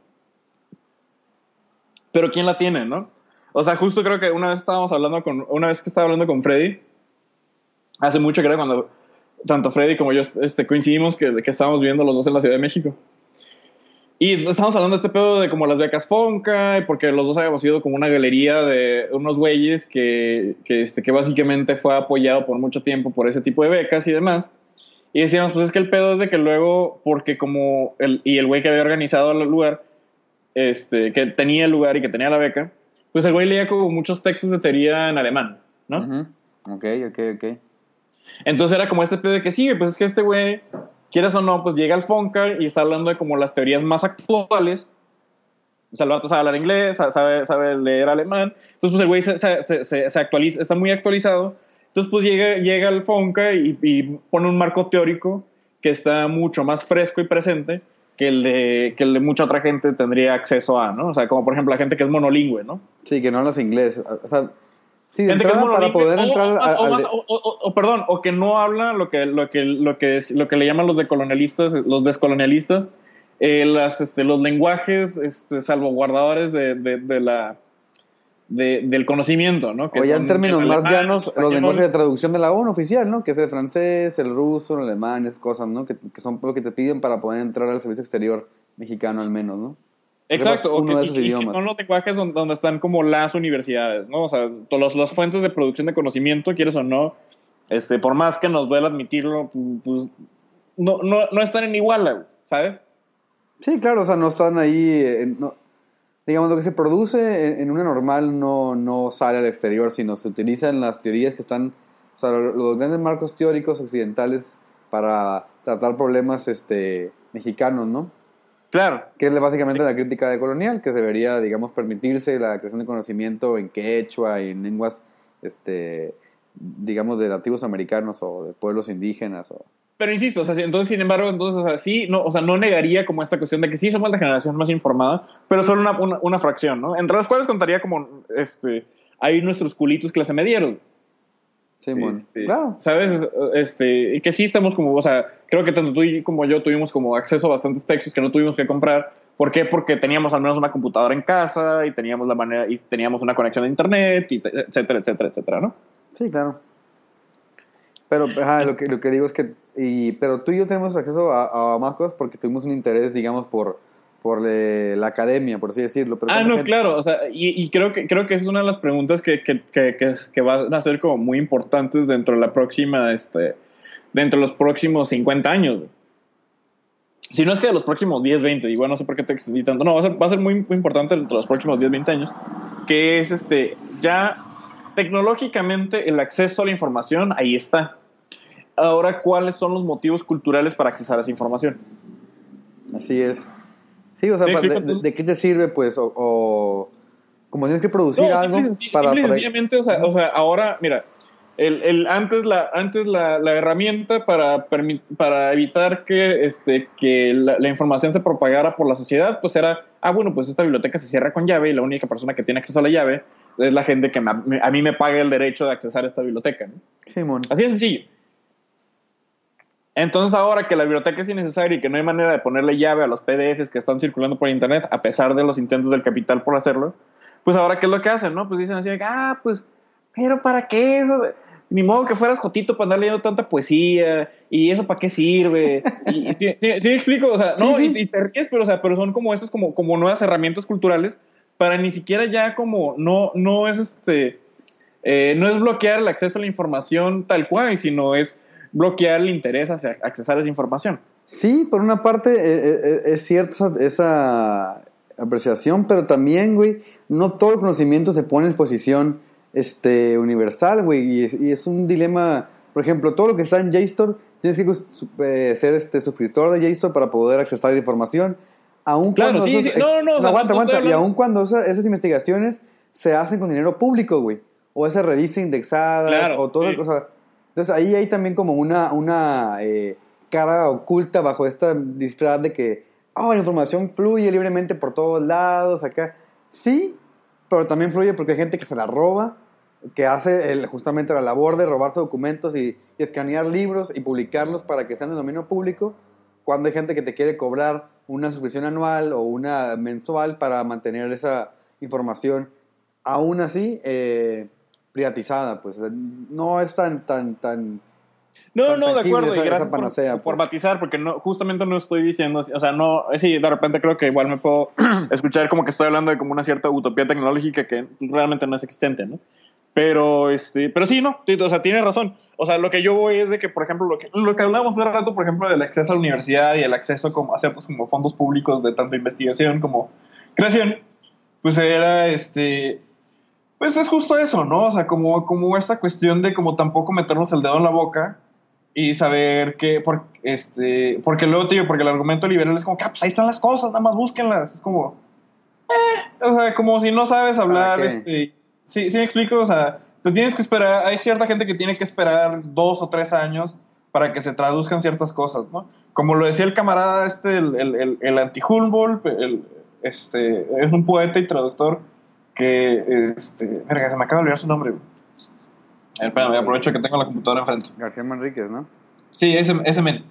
B: pero ¿quién la tiene, no? O sea, justo creo que una vez estábamos hablando con, una vez que estaba hablando con Freddy, hace mucho era cuando tanto Freddy como yo este, coincidimos que, que estábamos viviendo los dos en la Ciudad de México. Y estamos hablando de este pedo de como las becas Fonca, porque los dos habíamos ido como una galería de unos güeyes que, que, este, que básicamente fue apoyado por mucho tiempo por ese tipo de becas y demás. Y decíamos, pues es que el pedo es de que luego, porque como el, y el güey que había organizado el lugar, este, que tenía el lugar y que tenía la beca, pues el güey leía como muchos textos de teoría en alemán, ¿no?
C: Ujú. Ok, ok, ok.
B: Entonces era como este pedo de que sí, pues es que este güey, quieras o no, pues llega al Fonca y está hablando de como las teorías más actuales O sea, el vato sabe hablar inglés, sa- sabe, sabe leer alemán. Entonces, pues el güey se, se, se- se- se actualiza, está muy actualizado. Entonces, pues llega, llega al FONCA y, y pone un marco teórico que está mucho más fresco y presente que el de, que el de mucha otra gente tendría acceso a, ¿no? O sea, como por ejemplo la gente que es monolingüe, ¿no?
C: Sí, que no hablas inglés. O sea, sí, de
B: Gente que es
C: entrada para poder
B: o-
C: entrar
B: o,
C: al-
B: o
C: al
B: más-
C: de-
B: o- perdón, o que no habla lo que, lo que, lo que, es- lo que le llaman los decolonialistas, los descolonialistas, eh, las, este, los lenguajes este, salvaguardadores de, de, de la, de- del conocimiento, ¿no? Que
C: O ya
B: son
C: en términos más
B: alemán,
C: llanos, los lenguajes de traducción de la ONU oficial, ¿no? Que es el francés, el ruso, el alemán, esas cosas, ¿no? Que, que son lo que te piden para poder entrar al servicio exterior mexicano al menos, ¿no?
B: Exacto,
C: uno
B: que,
C: de esos
B: y
C: idiomas.
B: son los lenguajes donde, están como las universidades, ¿no? O sea, todas las, fuentes de producción de conocimiento, quieres o no, este, por más que nos duela admitirlo, pu- pues no, no, no están en iguala, ¿sabes?
C: Sí, claro, o sea, no están ahí, eh, no- digamos, lo que se produce en, en una normal no, no sale al exterior, sino se utilizan las teorías que están, o sea, lo- los grandes marcos teóricos occidentales para tratar problemas este, mexicanos, ¿no?
B: Claro.
C: Que es básicamente la crítica de colonial, que debería, digamos, permitirse la creación de conocimiento en quechua y en lenguas, este, digamos, de nativos americanos o de pueblos indígenas. O...
B: Pero insisto, o sea, entonces, sin embargo, entonces, o sea, sí, no, o sea, no negaría como esta cuestión de que sí somos la generación más informada, pero solo una, una, una fracción, ¿no? Entre las cuales contaría como, este, hay nuestros culitos clase medieros.
C: Simón,
B: Este,
C: claro.
B: ¿Sabes? Este, y que sí estamos como, o sea, creo que tanto tú y como yo tuvimos como acceso a bastantes textos que no tuvimos que comprar. ¿Por qué? Porque teníamos al menos una computadora en casa y teníamos la manera, y teníamos una conexión a internet, y etcétera, etcétera, etcétera, ¿no?
C: Sí, claro. Pero ajá, lo, que, lo que digo es que, y, pero tú y yo tenemos acceso a, a más cosas porque tuvimos un interés, digamos, por, por eh, la academia, por así decirlo. Pero
B: Ah, no,
C: gente-
B: claro, o sea, y, y creo que creo que esa es una de las preguntas que, que, que, que, van a ser como muy importantes dentro de la próxima, este, dentro de los próximos 50 años. Si no es que de los próximos 10, 20, digo, no sé por qué te extendí tanto, no, va a ser, va a ser muy, muy importante dentro de los próximos 10, 20 años, que es este, ya tecnológicamente el acceso a la información, ahí está. Ahora, ¿cuáles son los motivos culturales para accesar a esa información?
C: Así es. Sí, o sea,
B: Sí,
C: de, de-
B: entonces.
C: de qué te sirve, pues? O, o como tienes que producir
B: No,
C: algo
B: simple
C: para...
B: simple y
C: para-
B: sencillamente, o sea, o sea, ahora, mira, el, el- antes, la, antes la, la herramienta para, para evitar que, este, que la, la información se propagara por la sociedad, pues era, ah, bueno, pues esta biblioteca se cierra con llave y la única persona que tiene acceso a la llave es la gente que me- a mí me paga el derecho de accesar a esta biblioteca. ¿no?
C: Simón.
B: Así de sencillo. Entonces ahora que la biblioteca es innecesaria y que no hay manera de ponerle llave a los PDFs que están circulando por internet, a pesar de los intentos del capital por hacerlo, pues ahora qué es lo que hacen, ¿no? Pues dicen así, ah, pues, pero ¿para qué eso? Ni modo que fueras Jotito para andar leyendo tanta poesía, y eso para qué sirve. Y, y sí, sí, sí explico, o sea, no,
C: sí.
B: Y, y te ríes, pero, o sea, pero son como esas como, como nuevas herramientas culturales para ni siquiera ya como, no, no es este, eh, no es bloquear el acceso a la información tal cual, sino es bloquear el interés hacia accesar a esa información.
C: Sí, por una parte eh, eh, es cierta esa, esa apreciación, pero también, güey, no todo el conocimiento se pone en exposición este, universal, güey, y, es- y es un dilema, por ejemplo, todo lo que está en JSTOR, tienes que eh, ser este, suscriptor de JSTOR para poder accesar a la información, aun
B: Claro,
C: cuando
B: sí,
C: esos-
B: sí. No, no,
C: aguanta,
B: no estoy
C: aguanta, y aun cuando esa- esas investigaciones se hacen con dinero público, güey, o esa revista indexada,
B: Claro,
C: o todo,
B: sí.
C: o sea, entonces ahí hay también como una, una eh, cara oculta bajo esta disfraz de que, oh, la información fluye libremente por todos lados, acá. Sí, pero también fluye porque hay gente que se la roba, que hace justamente la labor de robarse documentos y, y escanear libros y publicarlos para que sean de dominio público, cuando hay gente que te quiere cobrar una suscripción anual o una mensual para mantener esa información, aún así, eh, privatizada, pues no es tan, tan, tan...
B: No,
C: Tan
B: no, de acuerdo,
C: esa-
B: y gracias por-
C: panacea,
B: por,
C: pues.
B: matizar, porque no, justamente no estoy diciendo, o sea, no, sí, de repente creo que igual me puedo *clears throat* escuchar como que estoy hablando de como una cierta utopía tecnológica que realmente no es existente, ¿no? Pero, este, pero sí, no, o sea, tiene razón. O sea, lo que yo voy es de que, por ejemplo, lo que, lo que hablábamos hace rato, por ejemplo, del acceso a la universidad y el acceso como, a ciertos como fondos públicos de tanto investigación como creación, pues era, este, pues es justo eso, ¿no? O sea, como, como esta cuestión de como tampoco meternos el dedo en la boca y saber que, por, este, porque luego te digo, porque el argumento liberal es como que, ah, pues ahí están las cosas, nada más búsquenlas. Es como, O sea, como si no sabes hablar,
C: qué?
B: este... Sí, sí me explico, o sea, te tienes que esperar, hay cierta gente que tiene que esperar dos o tres años para que se traduzcan ciertas cosas, ¿no? Como lo decía el camarada este, el, el, el, el anti-Humboldt, el, este, es un poeta y traductor que, este, verga, se me acaba de olvidar su nombre. güey. A ver, Espérame, aprovecho que tengo la computadora enfrente.
C: García Manríquez, ¿no?
B: Sí, ese, ese men.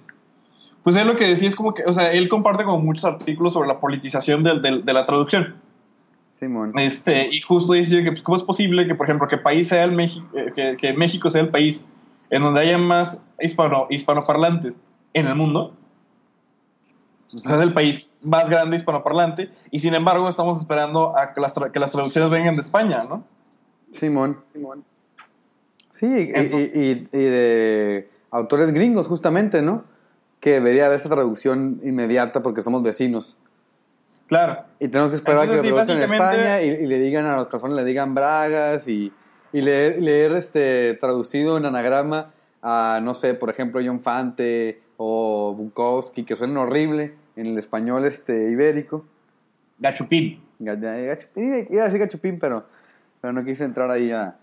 B: Pues él lo que decía es como que, o sea, él comparte como muchos artículos sobre la politización del- del- de la traducción.
C: Simón.
B: Este, y justo dice que, pues, ¿cómo es posible que, por ejemplo, que país sea el México, que, que México sea el país en donde haya más hispano, hispanoparlantes en el mundo? O sea, es el país más grande hispanoparlante, y sin embargo estamos esperando a que las, tra- que las traducciones vengan de España, ¿no?
C: Simón. Sí, y, y- y- y de autores gringos, justamente, ¿no? Que debería haber esta traducción inmediata porque somos vecinos.
B: Claro.
C: Y tenemos que esperar a que lo
B: sí,
C: traduzcan en España y, y le digan a las personas, le digan bragas y, y leer, leer, este, traducido en anagrama a, no sé, por ejemplo, John Fante o Bukowski, que suenan horrible en el español este, ibérico.
B: Gachupín.
C: Ga- ga- Gachupín, iba a decir gachupín, pero, pero no quise entrar ahí a-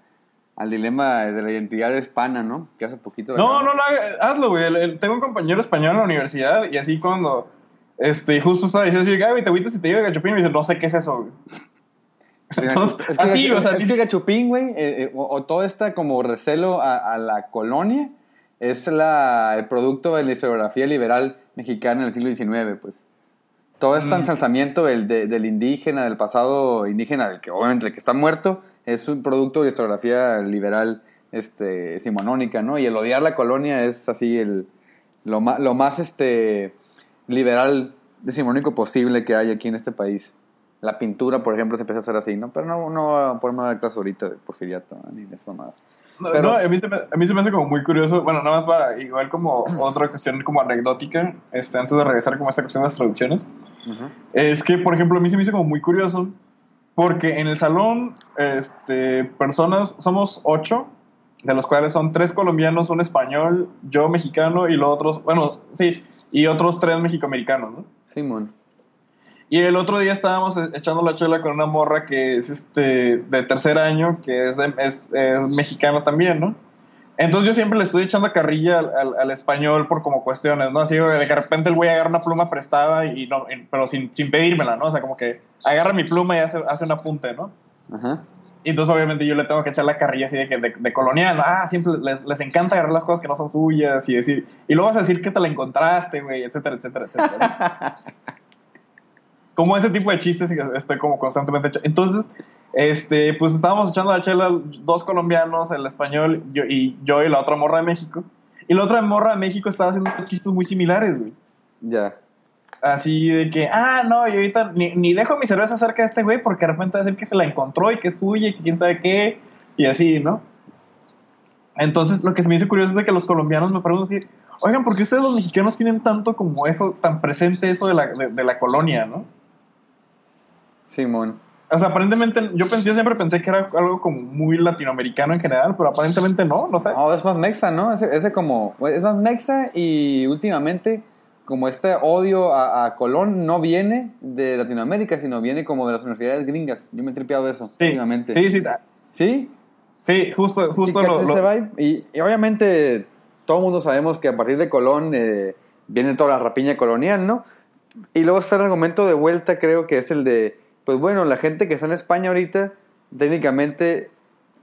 C: al dilema de la identidad hispana, ¿no? Que hace poquito...
B: No, no lo hagas, hazlo, güey. El- el- Tengo un compañero español en la universidad y así cuando, este, justo estaba diciendo Gaby, te agüitas si te digo gachupín, y me dice, no sé qué es eso, güey. *laughs* Entonces,
C: es que
B: así,
C: gachu-
B: o sea,
C: es que Gachupín, güey, eh, eh, o, o todo esta como recelo a, a la colonia, es la, el producto de la historiografía liberal mexicana en el siglo XIX, pues. Todo este
B: Mm.
C: ensalzamiento del, de- del indígena, del pasado indígena, del que obviamente el que está muerto, es un producto de la historiografía liberal este, simonónica, ¿no? Y el odiar la colonia es así el, lo, más, lo más este, liberal decimonónico posible que hay aquí en este país. La pintura, por ejemplo, se empieza a hacer así, ¿no? Pero no, no a dar clase ahorita de porfiriato ¿no? ni de esa mamada.
B: No,
C: Pero-
B: no, a, mí se me, a mí se me hace como muy curioso, bueno, nada más para, igual como *clears throat* otra cuestión como anecdótica, este, antes de regresar como a esta cuestión de las traducciones, es que, por ejemplo, a mí se me hizo como muy curioso, porque en el salón, este, personas, somos ocho, de los cuales son tres colombianos, un español, yo mexicano y los otros, bueno, sí, y otros tres mexicoamericanos, ¿no?
C: Simón.
B: Y el otro día estábamos e- echando la chela con una morra que es este de tercer año, que es, de- es, es mexicana también, ¿no? Entonces yo siempre le estoy echando carrilla al, al- al español por como cuestiones, ¿no? Así de que de repente el güey agarra una pluma prestada y no, pero sin, sin pedírmela, ¿no? O sea, como que agarra mi pluma y hace, hace un apunte, ¿no?
C: Ajá.
B: Y entonces obviamente yo le tengo que echar la carrilla así de, que de, de colonial. Ah, siempre les, les encanta agarrar las cosas que no son suyas y decir, y luego vas a decir que te la encontraste, güey, etcétera, etcétera, etcétera. *laughs* como ese tipo de chistes que estoy como constantemente hecho. Entonces, este, pues estábamos echando la chela dos colombianos, el español yo, y yo y la otra morra de México. Y la otra morra de México estaba haciendo chistes muy similares, güey.
C: Ya.
B: Así de que, ah, no, yo ahorita ni, ni dejo mi cerveza cerca de este güey porque de repente va a decir que se la encontró y que es suya y que quién sabe qué, y así, ¿no? Entonces, lo que se me hizo curioso es de que los colombianos me preguntan así, oigan, ¿por qué ustedes los mexicanos tienen tanto como eso, tan presente eso de la, de, de la colonia, ¿no?
C: Simón.
B: O sea, aparentemente, yo, pensé, yo siempre pensé que era algo como muy latinoamericano en general, pero aparentemente no, no sé.
C: No, es más mexa, ¿no? Ese, ese como... Es más mexa y últimamente como este odio a, a Colón no viene de Latinoamérica, sino viene como de las universidades gringas. Yo me he tripeado de eso
B: sí,
C: últimamente.
B: sí, sí,
C: ¿Sí?
B: sí, justo, justo
C: Sí,
B: lo, lo-
C: ese vibe. Y, y obviamente todo el mundo sabemos que a partir de Colón eh, viene toda la rapiña colonial, ¿no? Y luego está el argumento de vuelta, creo que es el de, pues bueno, la gente que está en España ahorita, técnicamente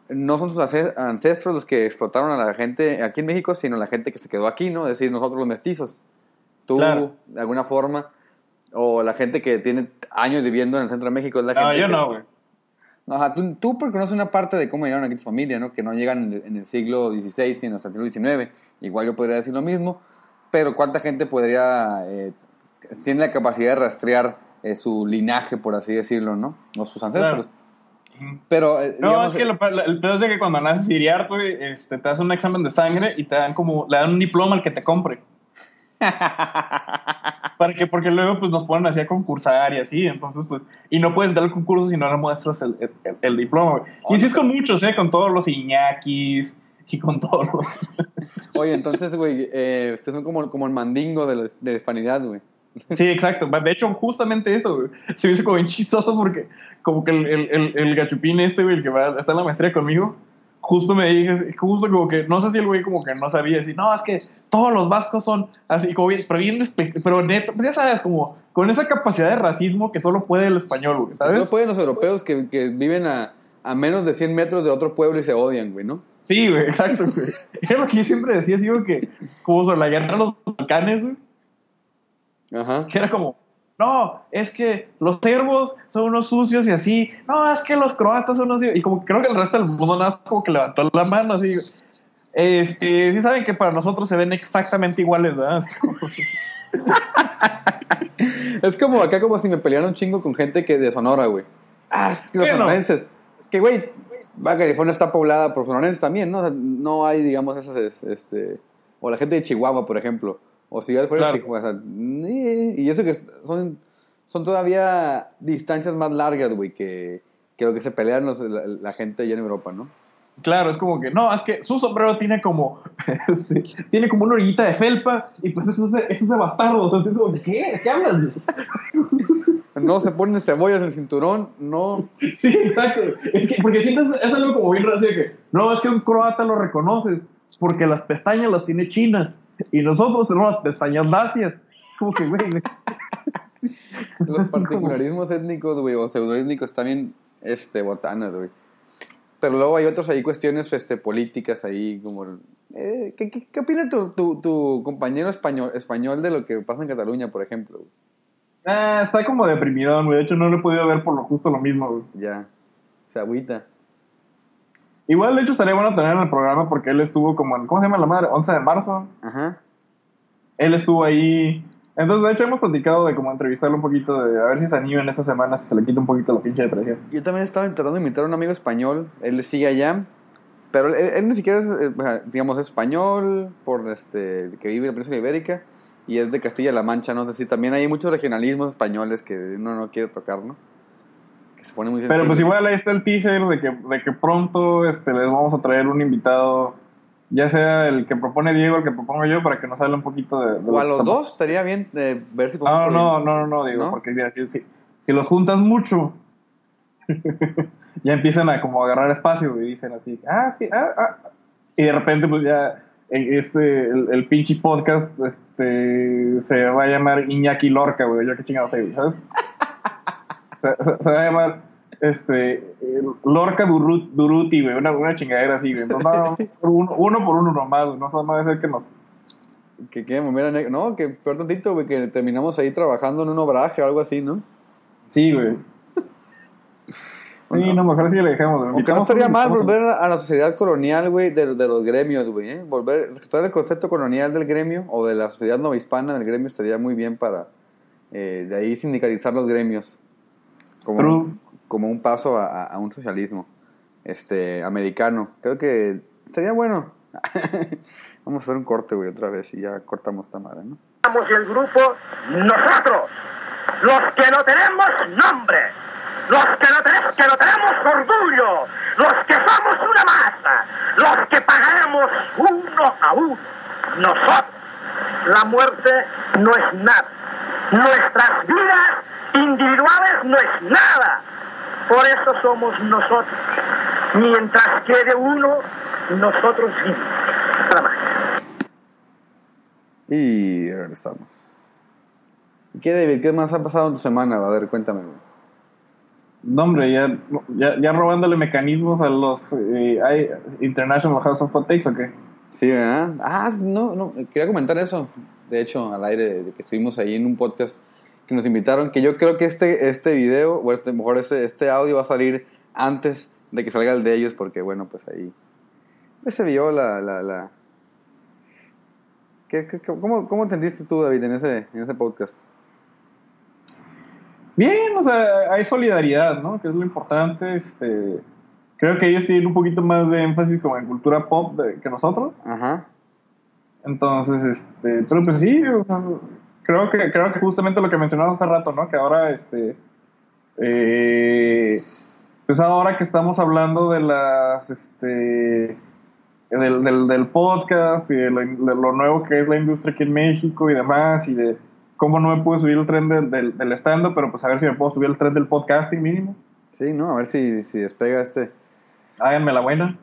C: no son sus ancestros los que explotaron a la gente aquí en México, sino la gente que se quedó aquí, ¿no? Es decir, nosotros los mestizos. Tú,
B: Claro.
C: de alguna forma, o la gente que tiene años viviendo en el centro de México. Es la
B: No,
C: gente
B: yo
C: que-
B: no, güey.
C: no, Ajá, tú, tú porque conoces una parte de cómo llegaron aquí tu familia, ¿no? Que no llegan en el, en el siglo XVI, sino hasta el siglo XIX. Igual yo podría decir lo mismo, pero ¿cuánta gente podría... eh, tiene la capacidad de rastrear eh, su linaje, por así decirlo, ¿no? O sus ancestros. Pero, eh,
B: No,
C: digamos,
B: es que lo- el pedo es de que cuando naces iriar, güey, este, te hacen un examen de sangre y te dan como, le dan un diploma al que te compre. *laughs* Para que, porque luego pues nos ponen así a concursar y así, entonces pues, y no puedes dar el concurso si no le muestras el, el- el- el diploma, güey. Y así es con muchos, eh, con todos los Iñakis y con todos los...
C: Oye, entonces, güey, eh, ustedes son como, como el mandingo de la, de la hispanidad, güey. *laughs*
B: Sí, exacto. De hecho, justamente eso, güey. Se me hizo como bien chistoso porque como que el, el, el, el gachupín este, güey, el que va, está en la maestría conmigo, justo me dije, justo como que, no sé si el güey como que no sabía decir, no, es que todos los vascos son así, como bien, pero bien, pero neto, pues ya sabes, como con esa capacidad de racismo que solo puede el español, güey, ¿sabes?
C: Eso pueden los europeos que, que viven a, a menos de 100 metros de otro pueblo y se odian, güey, ¿no?
B: Sí, güey, exacto, güey. *laughs* Era lo que yo siempre decía, así, güey, que como sobre la guerra de los Balcanes, güey,
C: Ajá.
B: que era como, no, es que los serbos son unos sucios y así, no, es que los croatas son unos... Y como creo que el resto del mundo nada más como que levantó la mano así. Este, sí saben que para nosotros se ven exactamente iguales, ¿verdad?
C: Es como *laughs* acá como si me peleara un chingo con gente que de Sonora, güey. Ah, es que los sonorenses. Que, güey, California está poblada por sonorenses también, ¿no? O sea, no hay, digamos, esas, es- este... O la gente de Chihuahua, por ejemplo. O ciudades fuera de
B: Claro.
C: Tijuana. o sea, y eso que son, son todavía distancias más largas, güey, que, que lo que se pelean los- la, la gente allá en Europa, ¿no?
B: Claro, es como que, no, es que su sombrero tiene como, *laughs* este, tiene como una orillita de felpa y pues eso es, eso es de bastardo. Entonces, es como, ¿qué? ¿Qué hablas? *laughs*
C: No se ponen cebollas en el cinturón, no.
B: Sí, exacto. Es que, porque siempre es, es algo como bien raro, que, no, es que un croata lo reconoces porque las pestañas las tiene chinas y nosotros tenemos las pestañas lacias. Como que, güey. *laughs*
C: Los particularismos étnicos, güey, o pseudoétnicos también, este, botanas, güey. Pero luego hay otras ahí cuestiones este, políticas ahí, como... eh, ¿qué, qué, qué opina tu, tu, tu compañero español, español de lo que pasa en Cataluña, por ejemplo? güey?
B: Ah, está como deprimido, güey. De hecho, no lo he podido ver por lo justo lo mismo, güey.
C: Ya, se agüita.
B: Igual, de hecho, estaría bueno tener en el programa porque él estuvo como en, ¿cómo se llama la madre? 11 de marzo.
C: Ajá.
B: Él estuvo ahí. Entonces, de hecho, hemos platicado de como entrevistarlo un poquito, de a ver si se anima en esa semana, si se le quita un poquito la pinche depresión.
C: Yo también estaba intentando invitar a un amigo español, él le sigue allá, pero él, él ni siquiera es, eh, digamos, es español, por este, que vive en la península ibérica, y es de Castilla-La Mancha, ¿no? Es decir, también hay muchos regionalismos españoles que uno no quiere tocar, ¿no? Se pone muy
B: Pero pues igual ahí está el teaser de que, de que pronto este, les vamos a traer un invitado, ya sea el que propone Diego el que propongo yo, para que nos hable un poquito de... de
C: O a los
B: estamos-
C: dos, estaría bien eh, ver si
B: No, no, no, no, no, digo,
C: ¿No?
B: porque si, si, si los juntas mucho, *laughs* ya empiezan a como agarrar espacio y dicen así, ah, sí, ah, ah. Y de repente, pues ya, en este, el, el pinche podcast este, se va a llamar Iñaki Lorca, güey. Yo qué chingados sé, ¿sabes? *laughs* se, se- se va a llamar este, Lorca Duruti, güey. Una, una chingadera así, güey. Entonces, no, *laughs* uno, uno por uno nomás, güey. No, no va a ser que nos.
C: Que quede No, que peor tantito, güey, que terminamos ahí trabajando en un obraje o algo así, ¿no?
B: Sí, güey. Sí, no, mejor sí le dejamos. güey.
C: Aunque no estaría mal volver a la sociedad colonial, güey, de, de los gremios, güey, ¿eh? Volver, rescatar el concepto colonial del gremio o de la sociedad novohispana del gremio estaría muy bien para eh, de ahí sindicalizar los gremios. Como,
B: True.
C: como un paso a, a- a un socialismo este, americano. Creo que sería bueno. *laughs* Vamos a hacer un corte, güey, otra vez y ya cortamos esta madre, ¿no?
G: Somos el grupo nosotros, los que no tenemos nombre, los que no, tenemos, que no tenemos orgullo, los que somos una masa, los que pagamos uno a uno. Nosotros, la muerte no es nada, nuestras vidas individuales no es nada. Por eso somos nosotros. Mientras quede uno, nosotros vivimos. Nada más.
C: Y regresamos. ¿Y ¿Qué, David? ¿Qué más ha pasado en tu semana? A ver, cuéntame.
B: No, hombre, ya, ya, ya robándole mecanismos a los eh, hay International House of Hot Takes, ¿o qué?
C: Sí, ¿verdad? Ah, no, no, quería comentar eso. De hecho, al aire, de que estuvimos ahí en un podcast que nos invitaron, que yo creo que este, este video, o este, mejor este, este audio va a salir antes de que salga el de ellos, porque bueno, pues ahí pues, se vio la... la, la... ¿Qué, qué- cómo, ¿Cómo entendiste tú, David, en ese, en ese podcast?
B: Bien, o sea, hay solidaridad, ¿no? Que es lo importante. Este, creo que ellos tienen un poquito más de énfasis como en cultura pop de- que nosotros.
C: Ajá.
B: Entonces, este, pero pues sí, o sea, creo que, creo que justamente lo que mencionabas hace rato, ¿no? Que ahora, este, eh, pues ahora que estamos hablando de las, este, del, del, del podcast y de lo, de lo nuevo que es la industria aquí en México y demás, y de cómo no me pude subir el tren del, del, del stand-up, pero pues a ver si me puedo subir el tren del podcasting mínimo.
C: Sí, ¿no? A ver si, si despega este.
B: Háganme la buena.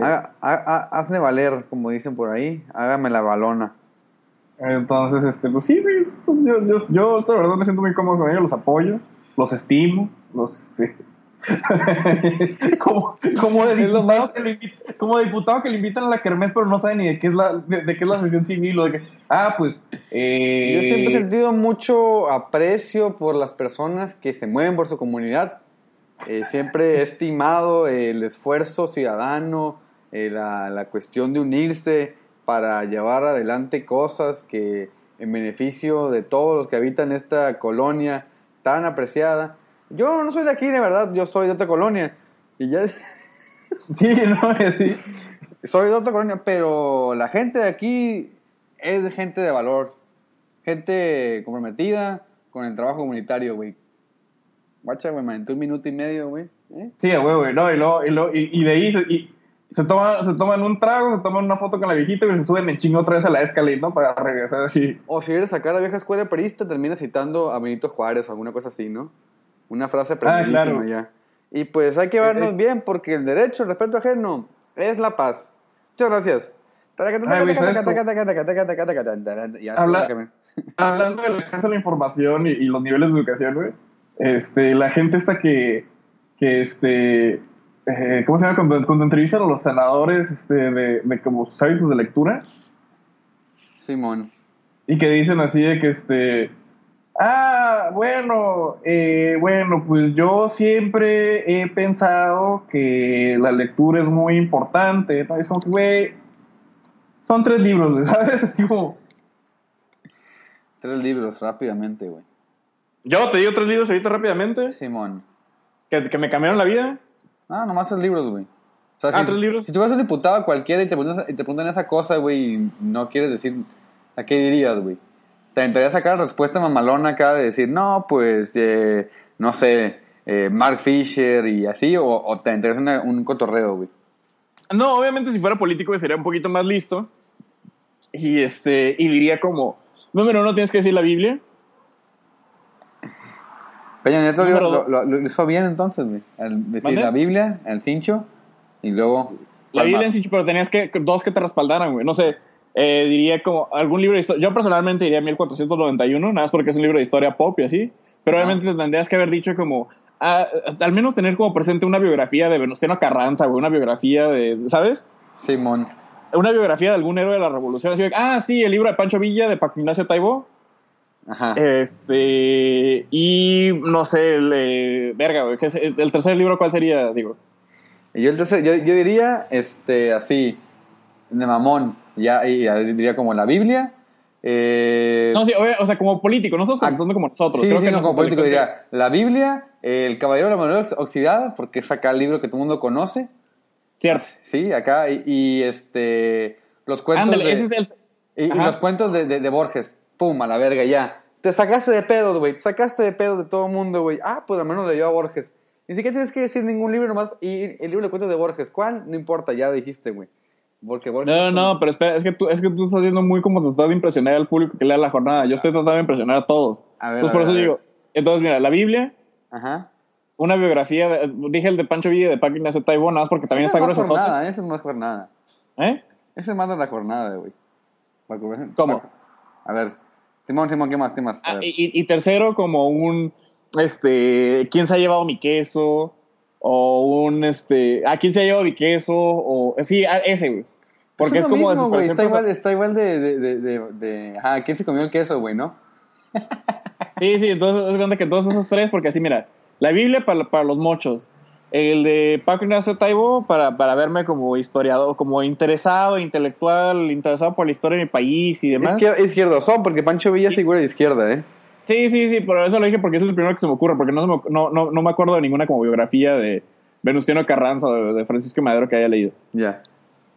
C: Haga- ha- ha- hazle valer, como dicen por ahí. Hágame la balona.
B: Entonces, este, pues sí, pues, yo, yo, yo, la verdad me siento muy cómodo con ellos, los apoyo, los estimo, los, este, *laughs* como, como, de diputado que le invit- como de diputado que le invitan a la kermés, pero no sabe ni de qué es la, de, de qué es la sesión civil, o de que, ah, pues, eh,
C: Yo siempre he sentido mucho aprecio por las personas que se mueven por su comunidad. Eh, siempre he estimado el esfuerzo ciudadano, eh, la, la cuestión de unirse para llevar adelante cosas que en beneficio de todos los que habitan esta colonia tan apreciada. Yo no soy de aquí, de verdad, yo soy de otra colonia. Y ya *laughs*
B: sí, no, sí,
C: soy de otra colonia, pero la gente de aquí es gente de valor. Gente comprometida con el trabajo comunitario, güey. Guacha, güey, me un minuto y medio, güey. ¿Eh?
B: sí, güey, güey, no, y, luego, y, luego- y, y de ahí y se, toma, se toman un trago, se toman una foto con la viejita y se suben en chingo otra vez a la escalera, ¿no? Para regresar así.
C: O si eres acá a la vieja escuela perista, terminas citando a Benito Juárez o alguna cosa así, ¿no? Una frase aprendidísima
B: claro.
C: ya. Y pues hay que vernos
B: Eh, eh.
C: bien porque el derecho, el respeto ajeno, es la paz. Muchas gracias.
B: Ay, güey, ¿sabes
C: Ya,
B: Habla-
C: sácame. *laughs*
B: Hablando del acceso a la información y, y los niveles de educación, güey, este, la gente esta que, que este, eh, ¿cómo se llama? Cuando, cuando entrevistan a los senadores este, de, de como sus hábitos de lectura
C: Simón.
B: y que dicen así de que, este, ah, bueno, eh, bueno, pues yo siempre he pensado que la lectura es muy importante, ¿no? Es como que, güey, son tres libros, güey, *laughs* ¿sabes? Así como...
C: Tres libros, rápidamente, güey.
B: Yo te digo tres libros ahorita rápidamente
C: Simón.
B: que, que me cambiaron la vida.
C: Ah, nomás tres libros, güey. O sea,
B: Ah,
C: si,
B: tres libros.
C: Si tú fueras un diputado cualquiera y te preguntan, y te preguntan esa cosa, güey, y no quieres decir, ¿a qué dirías, güey? Te intentaría sacar la respuesta mamalona acá de decir, no, pues, eh, no sé, eh, Mark Fisher y así, o, o te interesa un cotorreo, güey.
B: No, obviamente si fuera político sería un poquito más listo. Y este, y diría como, número uno tienes que decir la Biblia.
C: Peña Nieto lo, lo- lo- hizo bien entonces, decir
B: ¿Mande?
C: la Biblia, el cincho, y luego...
B: La
C: ¿cuál
B: Biblia en sí, pero tenías que dos que te respaldaran, güey. No sé, eh, diría como algún libro de historia. Yo personalmente diría 1491, nada más porque es un libro de historia pop y así. Pero
C: Ajá.
B: obviamente tendrías que haber dicho como, ah, al menos tener como presente una biografía de Venustiano Carranza, güey, una biografía de, ¿sabes?
C: Simón.
B: Una biografía de algún héroe de la revolución. Así de, ah, sí, el libro de Pancho Villa de Paco Ignacio Taibo.
C: Ajá.
B: Este. Y no sé, el. eh, verga. El tercer libro, ¿cuál sería? Digo.
C: Yo, entonces, yo, yo diría, este, así, de mamón, ya, diría como la Biblia. Eh,
B: No, sí, obvia- o sea, como político, no estamos
C: Ah,
B: pensando como nosotros.
C: sí,
B: Creo
C: sí,
B: que
C: no, como político diría la Biblia, el Caballero de la Moneda Oxidada, porque es acá el libro que todo el mundo conoce,
B: Cierto.
C: sí, acá, y, y, este, los cuentos
B: Ándale,
C: de,
B: ese es el.
C: y, los cuentos de, de, de Borges, pum, a la verga, ya. Te sacaste de pedos, güey, te sacaste de pedos de todo el mundo, güey. Ah, pues al menos leyó a Borges. Ni siquiera tienes que decir ningún libro nomás, y el libro de cuentos de Borges, ¿cuál? No importa, ya dijiste, güey. Porque Borges
B: No, no,
C: como-
B: pero espera, es que, tú, es que tú estás haciendo muy como tratar de impresionar al público que lea la jornada. Yo estoy tratando de impresionar a todos.
C: A ver,
B: Entonces,
C: a
B: por
C: ver,
B: eso digo. Entonces, mira, la Biblia,
C: Ajá.
B: una biografía. de- dije el de Pancho Villa de Paco Ignacio Taibo, nada más porque también
C: Esa
B: está grueso.
C: jornada, esa es más jornada.
B: ¿Eh?
C: Ese de la jornada, güey.
B: ¿Cómo?
C: A ver. Simón, Simón, ¿qué más? ¿Qué más?
B: Ah, y, tercero, como un, este, ¿quién se ha llevado mi queso? O un, este, ¿a quién se ha llevado mi queso? O, sí, a- ese, güey. Porque es, como
C: mismo, Está igual,
B: personal.
C: está igual de, de, de, de, de- Ajá, ¿quién se comió el queso, güey, no?
B: Sí, sí, entonces es cuenta que todos esos tres, porque así, mira, la Biblia para, para los mochos, el de Paco Ignacio Taibo para, para verme como historiador, como interesado, intelectual, interesado por la historia de mi país y demás.
C: Izquier- izquierdosón, porque Pancho Villa es figura de izquierda, ¿eh?
B: Sí, sí, sí, pero eso lo dije porque es el primero que se me ocurre, porque no, me- no, no, no me acuerdo de ninguna como biografía de Venustiano Carranza o de, de Francisco Madero que haya leído.
C: Ya.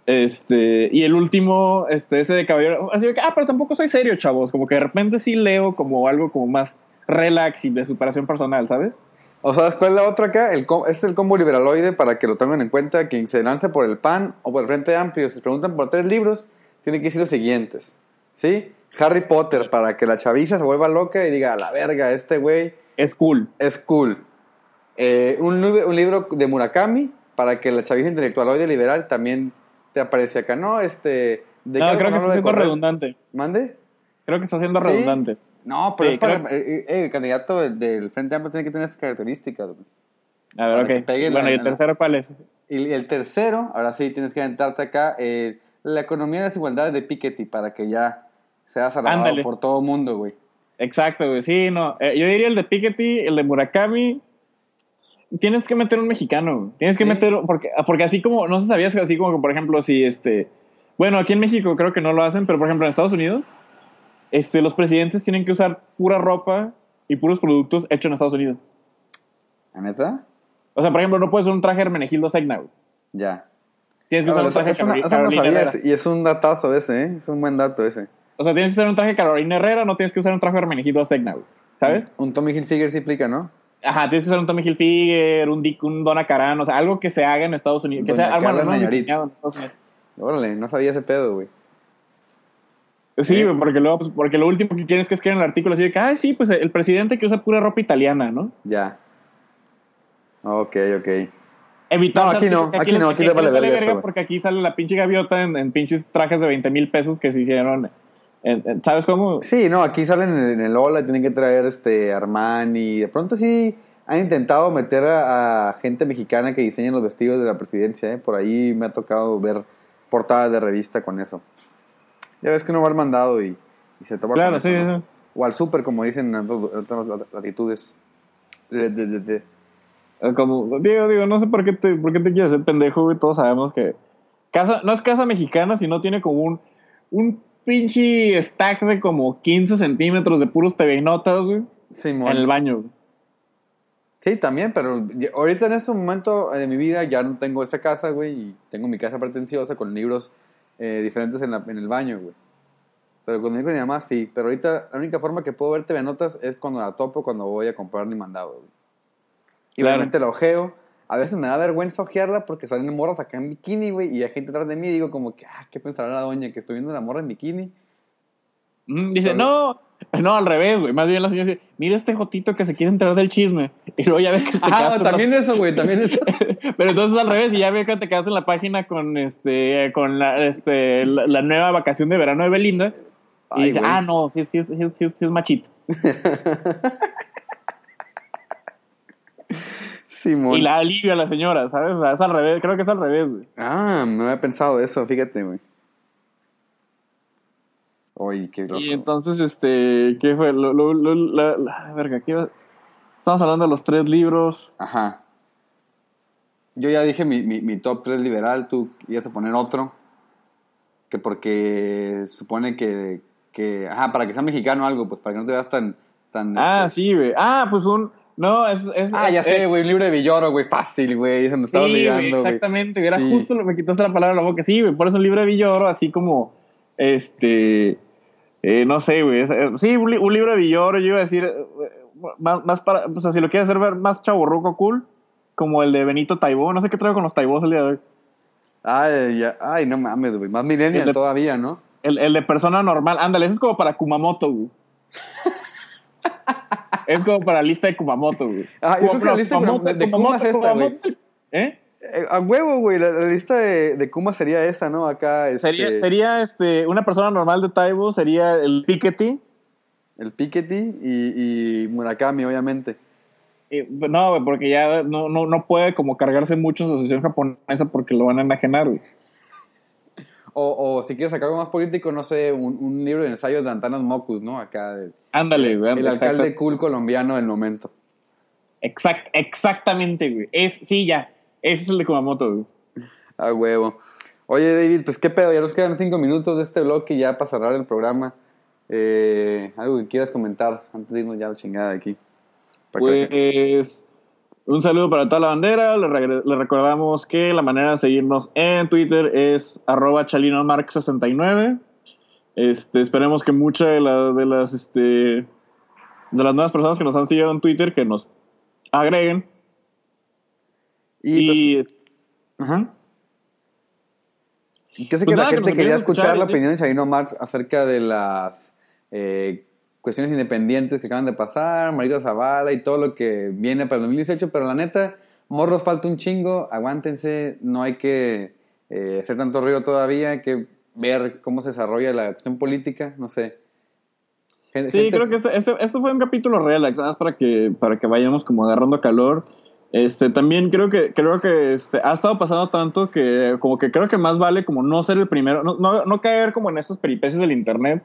B: Este, y el último, este, ese de caballero, así de que, ah, pero tampoco soy serio, chavos, como que de repente sí leo como algo como más relax y de superación personal, ¿sabes?
C: O sabes cuál es la otra acá? El es el combo liberaloide para que lo tengan en cuenta. Quien se lance por el PAN o por el Frente Amplio, si preguntan por tres libros, tiene que decir los siguientes. ¿Sí? Harry Potter para que la chaviza se vuelva loca y diga, a la verga, este güey
B: Es cool.
C: es cool. Eh, un, libro- un libro de Murakami para que la chaviza intelectualoide liberal también te aparece acá. No, este... ¿de
B: No, creo que está siendo
C: correr?
B: redundante.
C: ¿Mande?
B: Creo que está siendo
C: ¿Sí?
B: redundante.
C: No, pero
B: Sí,
C: es para,
B: creo-
C: eh, eh, el candidato del, del Frente Amplio tiene que tener esas características. güey.
B: A ver,
C: Para
B: ok.
C: la-
B: Bueno, ¿y el
C: la-
B: tercero cuál es?
C: Y el tercero, ahora sí tienes que aventarte acá, eh, la economía de desigualdades de Piketty para que ya seas alabado por todo el mundo, güey.
B: Exacto, güey. Sí, no. Yo diría el de Piketty, el de Murakami. Tienes que meter un mexicano. güey. Tienes que
C: Sí.
B: meter. Porque, porque así como. No se sabía así como que, por ejemplo, si este. Bueno, aquí en México creo que no lo hacen, pero por ejemplo en Estados Unidos, este, los presidentes tienen que usar pura ropa y puros productos hechos en Estados Unidos.
C: ¿La neta?
B: O sea, por ejemplo, no puedes usar un traje Hermenegildo Segna, güey.
C: Ya.
B: Tienes que
C: Ah,
B: usar un traje
C: no, no
B: Carolina Herrera.
C: y es un datazo ese, ¿eh? Es un buen dato ese.
B: O sea, tienes que usar un traje Carolina Herrera, no tienes que usar un traje Hermenegildo Segna, güey. ¿Sabes?
C: Un Tommy Hilfiger sí implica, ¿no?
B: Ajá, tienes que usar un Tommy Hilfiger, un, Dick, un Donna Karan, o sea, algo que se haga en Estados Unidos. Que
C: Doña
B: sea algo diseñado en Estados Unidos.
C: Órale, no sabía ese pedo, güey.
B: Sí,
C: ¿Eh?
B: porque luego, pues, porque lo último que quieren es que escriban el artículo así de que, ay, sí, pues el presidente que usa pura ropa italiana, ¿no?
C: Ya. Ok, ok.
B: Evitar
C: No, aquí no, aquí
B: les-
C: no, aquí
B: que
C: le vale verga eso,
B: porque aquí sale la pinche gaviota en, en pinches trajes de 20 mil pesos que se hicieron. en- en- ¿Sabes cómo?
C: Sí, no, aquí salen en, el Ola, tienen que traer este Armani. De pronto sí han intentado meter a, a gente mexicana que diseña los vestidos de la presidencia, ¿eh? Por ahí me ha tocado ver portadas de revista con eso. Ya ves que uno va al mandado y, y se toma
B: Claro, sí,
C: eso, ¿no?
B: sí.
C: O al súper, como dicen en otras- latitudes. De- de- de- de-
B: Eh, Como, digo, digo, no sé por qué te, por qué te quieres hacer pendejo, güey. Todos sabemos que casa, no es casa mexicana, sino tiene como un, un pinche stack de como 15 centímetros de puros TV notas, güey,
C: Simón.
B: en el baño. güey.
C: Sí, también, pero ahorita en este momento de mi vida ya no tengo esta casa, güey, y tengo mi casa pretenciosa con libros eh, diferentes en, la- en el baño, güey. Pero cuando digo mi mamá, sí. Pero ahorita la única forma que puedo ver TV Notas es cuando la topo, cuando voy a comprar mi mandado, güey. Y
B: Claro.
C: obviamente la ojeo. A veces me da vergüenza ojearla porque salen morras acá en bikini, güey, y hay gente atrás de mí y digo como que, ah, ¿qué pensará la doña que estoy viendo a la morra en bikini?
B: Mm, Dice, no, no, al revés, güey. Más bien la señora dice, mira este jotito que se quiere enterar del chisme. Y luego ya ve que te
C: Ah,
B: quedaste en la-
C: también eso, güey, también eso. *laughs*
B: Pero entonces al revés, y ya ve que te quedaste en la página con este, con la, este, la, la nueva vacación de verano de Belinda. Y dice,
C: güey.
B: ah, no, sí, sí, sí, sí, sí es machito. *laughs*
C: Simón.
B: Y la alivia a la señora, ¿sabes? O sea, es al revés, creo que es al revés, güey.
C: Ah, no había pensado eso, fíjate, güey. Oye, qué loco.
B: Y entonces, este, ¿qué fue? Lo, lo, lo- la, la- verga, ¿qué iba? Estamos hablando de los tres libros.
C: Ajá. Yo ya dije mi, mi, mi top 3 liberal, tú ibas a poner otro. Que porque supone que, que. Ajá, para que sea mexicano algo, pues para que no te veas tan. tan
B: Ah,
C: este-
B: sí, güey. Ah, pues un. No, es. es
C: Ah, ya
B: es-
C: sé, güey, un libro de Villoro, güey, fácil, güey. Se me estaba
B: güey,
C: olvidando, güey.
B: exactamente. Era
C: Sí.
B: justo lo me quitaste la palabra de la boca. Sí, güey, por eso un libro de Villoro, así como. Este. Eh, no sé, güey. sí, un, li- un libro de Villoro, yo iba a decir. eh, más, más para. O sea, si lo quieres hacer ver más chaburruco cool, como el de Benito Taibó. No sé qué traigo con los Taibós el día de hoy.
C: Ay, ya, ay, no mames, güey. Más millennial
B: de-
C: todavía, ¿no?
B: El, el de persona normal. Ándale, ese es como para Kumamoto, güey. *laughs* es como para lista de Kumamoto, güey.
C: Ah, yo creo que la lista de- de- de Kuma es esta, güey.
B: ¿Eh?
C: Eh, a huevo, güey. La, la lista de, de Kuma sería esa, ¿no? Acá. Este,
B: Sería, sería este, una persona normal de Taibo, sería el Piketty.
C: El Piketty y, y Murakami, obviamente.
B: Eh, no, güey, porque ya no, no, no puede como cargarse mucho en asociación japonesa porque lo van a enajenar, güey.
C: O, o si quieres sacar algo más político, no sé, un, un libro de ensayos de Antanas Mocus, ¿no? Acá. El,
B: Ándale, güey.
C: el
B: exacto-
C: alcalde cool colombiano del momento.
B: exact- exactamente, güey. Es, sí, ya. Ese es el de Kumamoto, güey.
C: A huevo. Oye, David, pues qué pedo, ya nos quedan cinco minutos de este bloque ya para cerrar el programa. Eh, algo que quieras comentar antes de irnos ya a la chingada de aquí. Que-
B: Pues un saludo para toda la bandera. Le recordamos que la manera de seguirnos en Twitter es arroba chalinomark69. Este, esperemos que muchas de, la- de las este, de las nuevas personas que nos han seguido en Twitter que nos agreguen.
C: Y, pues,
B: es-
C: Ajá. Yo sé
B: Pues
C: que
B: nada,
C: la gente quería escuchar
B: escuchar,
C: la
B: sí.
C: opinión de Chavino Marx acerca de las eh, cuestiones independientes que acaban de pasar, Marita Zavala y todo lo que viene para el 2018, pero la neta, morros falta un chingo, aguántense, no hay que eh, hacer tanto ruido todavía, hay que ver cómo se desarrolla la cuestión política, no sé.
B: Sí,
C: gente-
B: creo que este fue un capítulo relax, nada más para que, para que vayamos como agarrando calor. Este, también creo que, creo que este, ha estado pasando tanto que como que creo que más vale como no ser el primero, no, no, no caer como en estas peripecias del internet,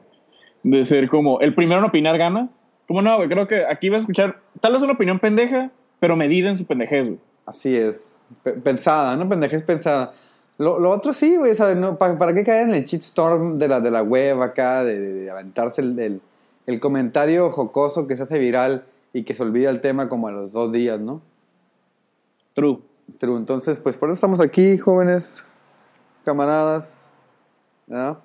B: de ser como el primero en opinar gana. Como no, güey, creo que aquí vas a escuchar tal vez una opinión pendeja, pero medida en su pendejez, güey.
C: Así es. Pe- pensada, ¿no? Pendejez pensada. Lo, otro sí, güey. ¿para, ¿Para qué caer en el shitstorm de la, de la web acá? De, de- de aventarse el, el, el comentario jocoso que se hace viral y que se olvida el tema como a los dos días, ¿no?
B: True.
C: Pero entonces, pues por eso estamos aquí, jóvenes, camaradas. ¿no?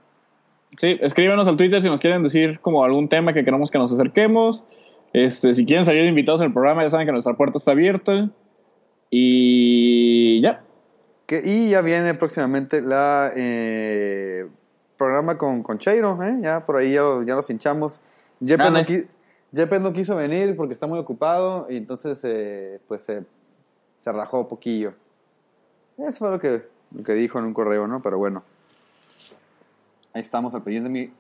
B: Sí, escríbanos al Twitter si nos quieren decir como algún tema que queramos que nos acerquemos. Este, si quieren salir invitados en el programa, ya saben que nuestra puerta está abierta. Y ya.
C: Que, y ya viene próximamente la eh, programa con, con Cheiro, ¿eh? Ya por ahí ya, lo- ya los hinchamos. Yepes,
B: Ah,
C: no,
B: nice.
C: qui- no quiso venir porque está muy ocupado y entonces eh, pues se se rajó un poquillo. Eso fue lo que, lo que dijo en un correo, ¿no? Pero bueno. Ahí estamos al pendiente, mi-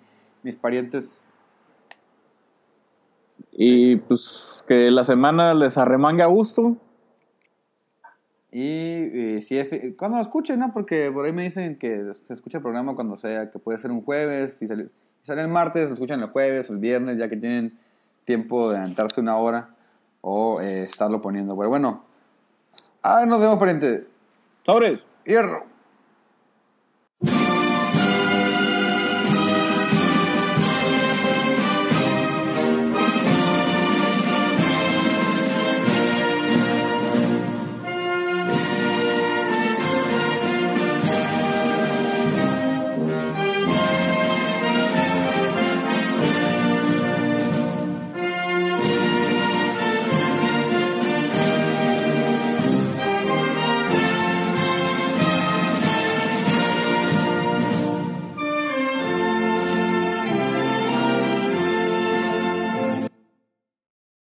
C: mis parientes.
B: Y pues que la semana les arremangue a gusto.
C: Y eh, si es, cuando lo escuchen, ¿no? Porque por ahí me dicen que se escucha el programa cuando sea, que puede ser un jueves, si sale, sale el martes, lo escuchan el jueves o el viernes, ya que tienen tiempo de adelantarse una hora o eh, estarlo poniendo. Pero bueno, ah, nos vemos, pariente.
B: Sobres.
C: Hierro.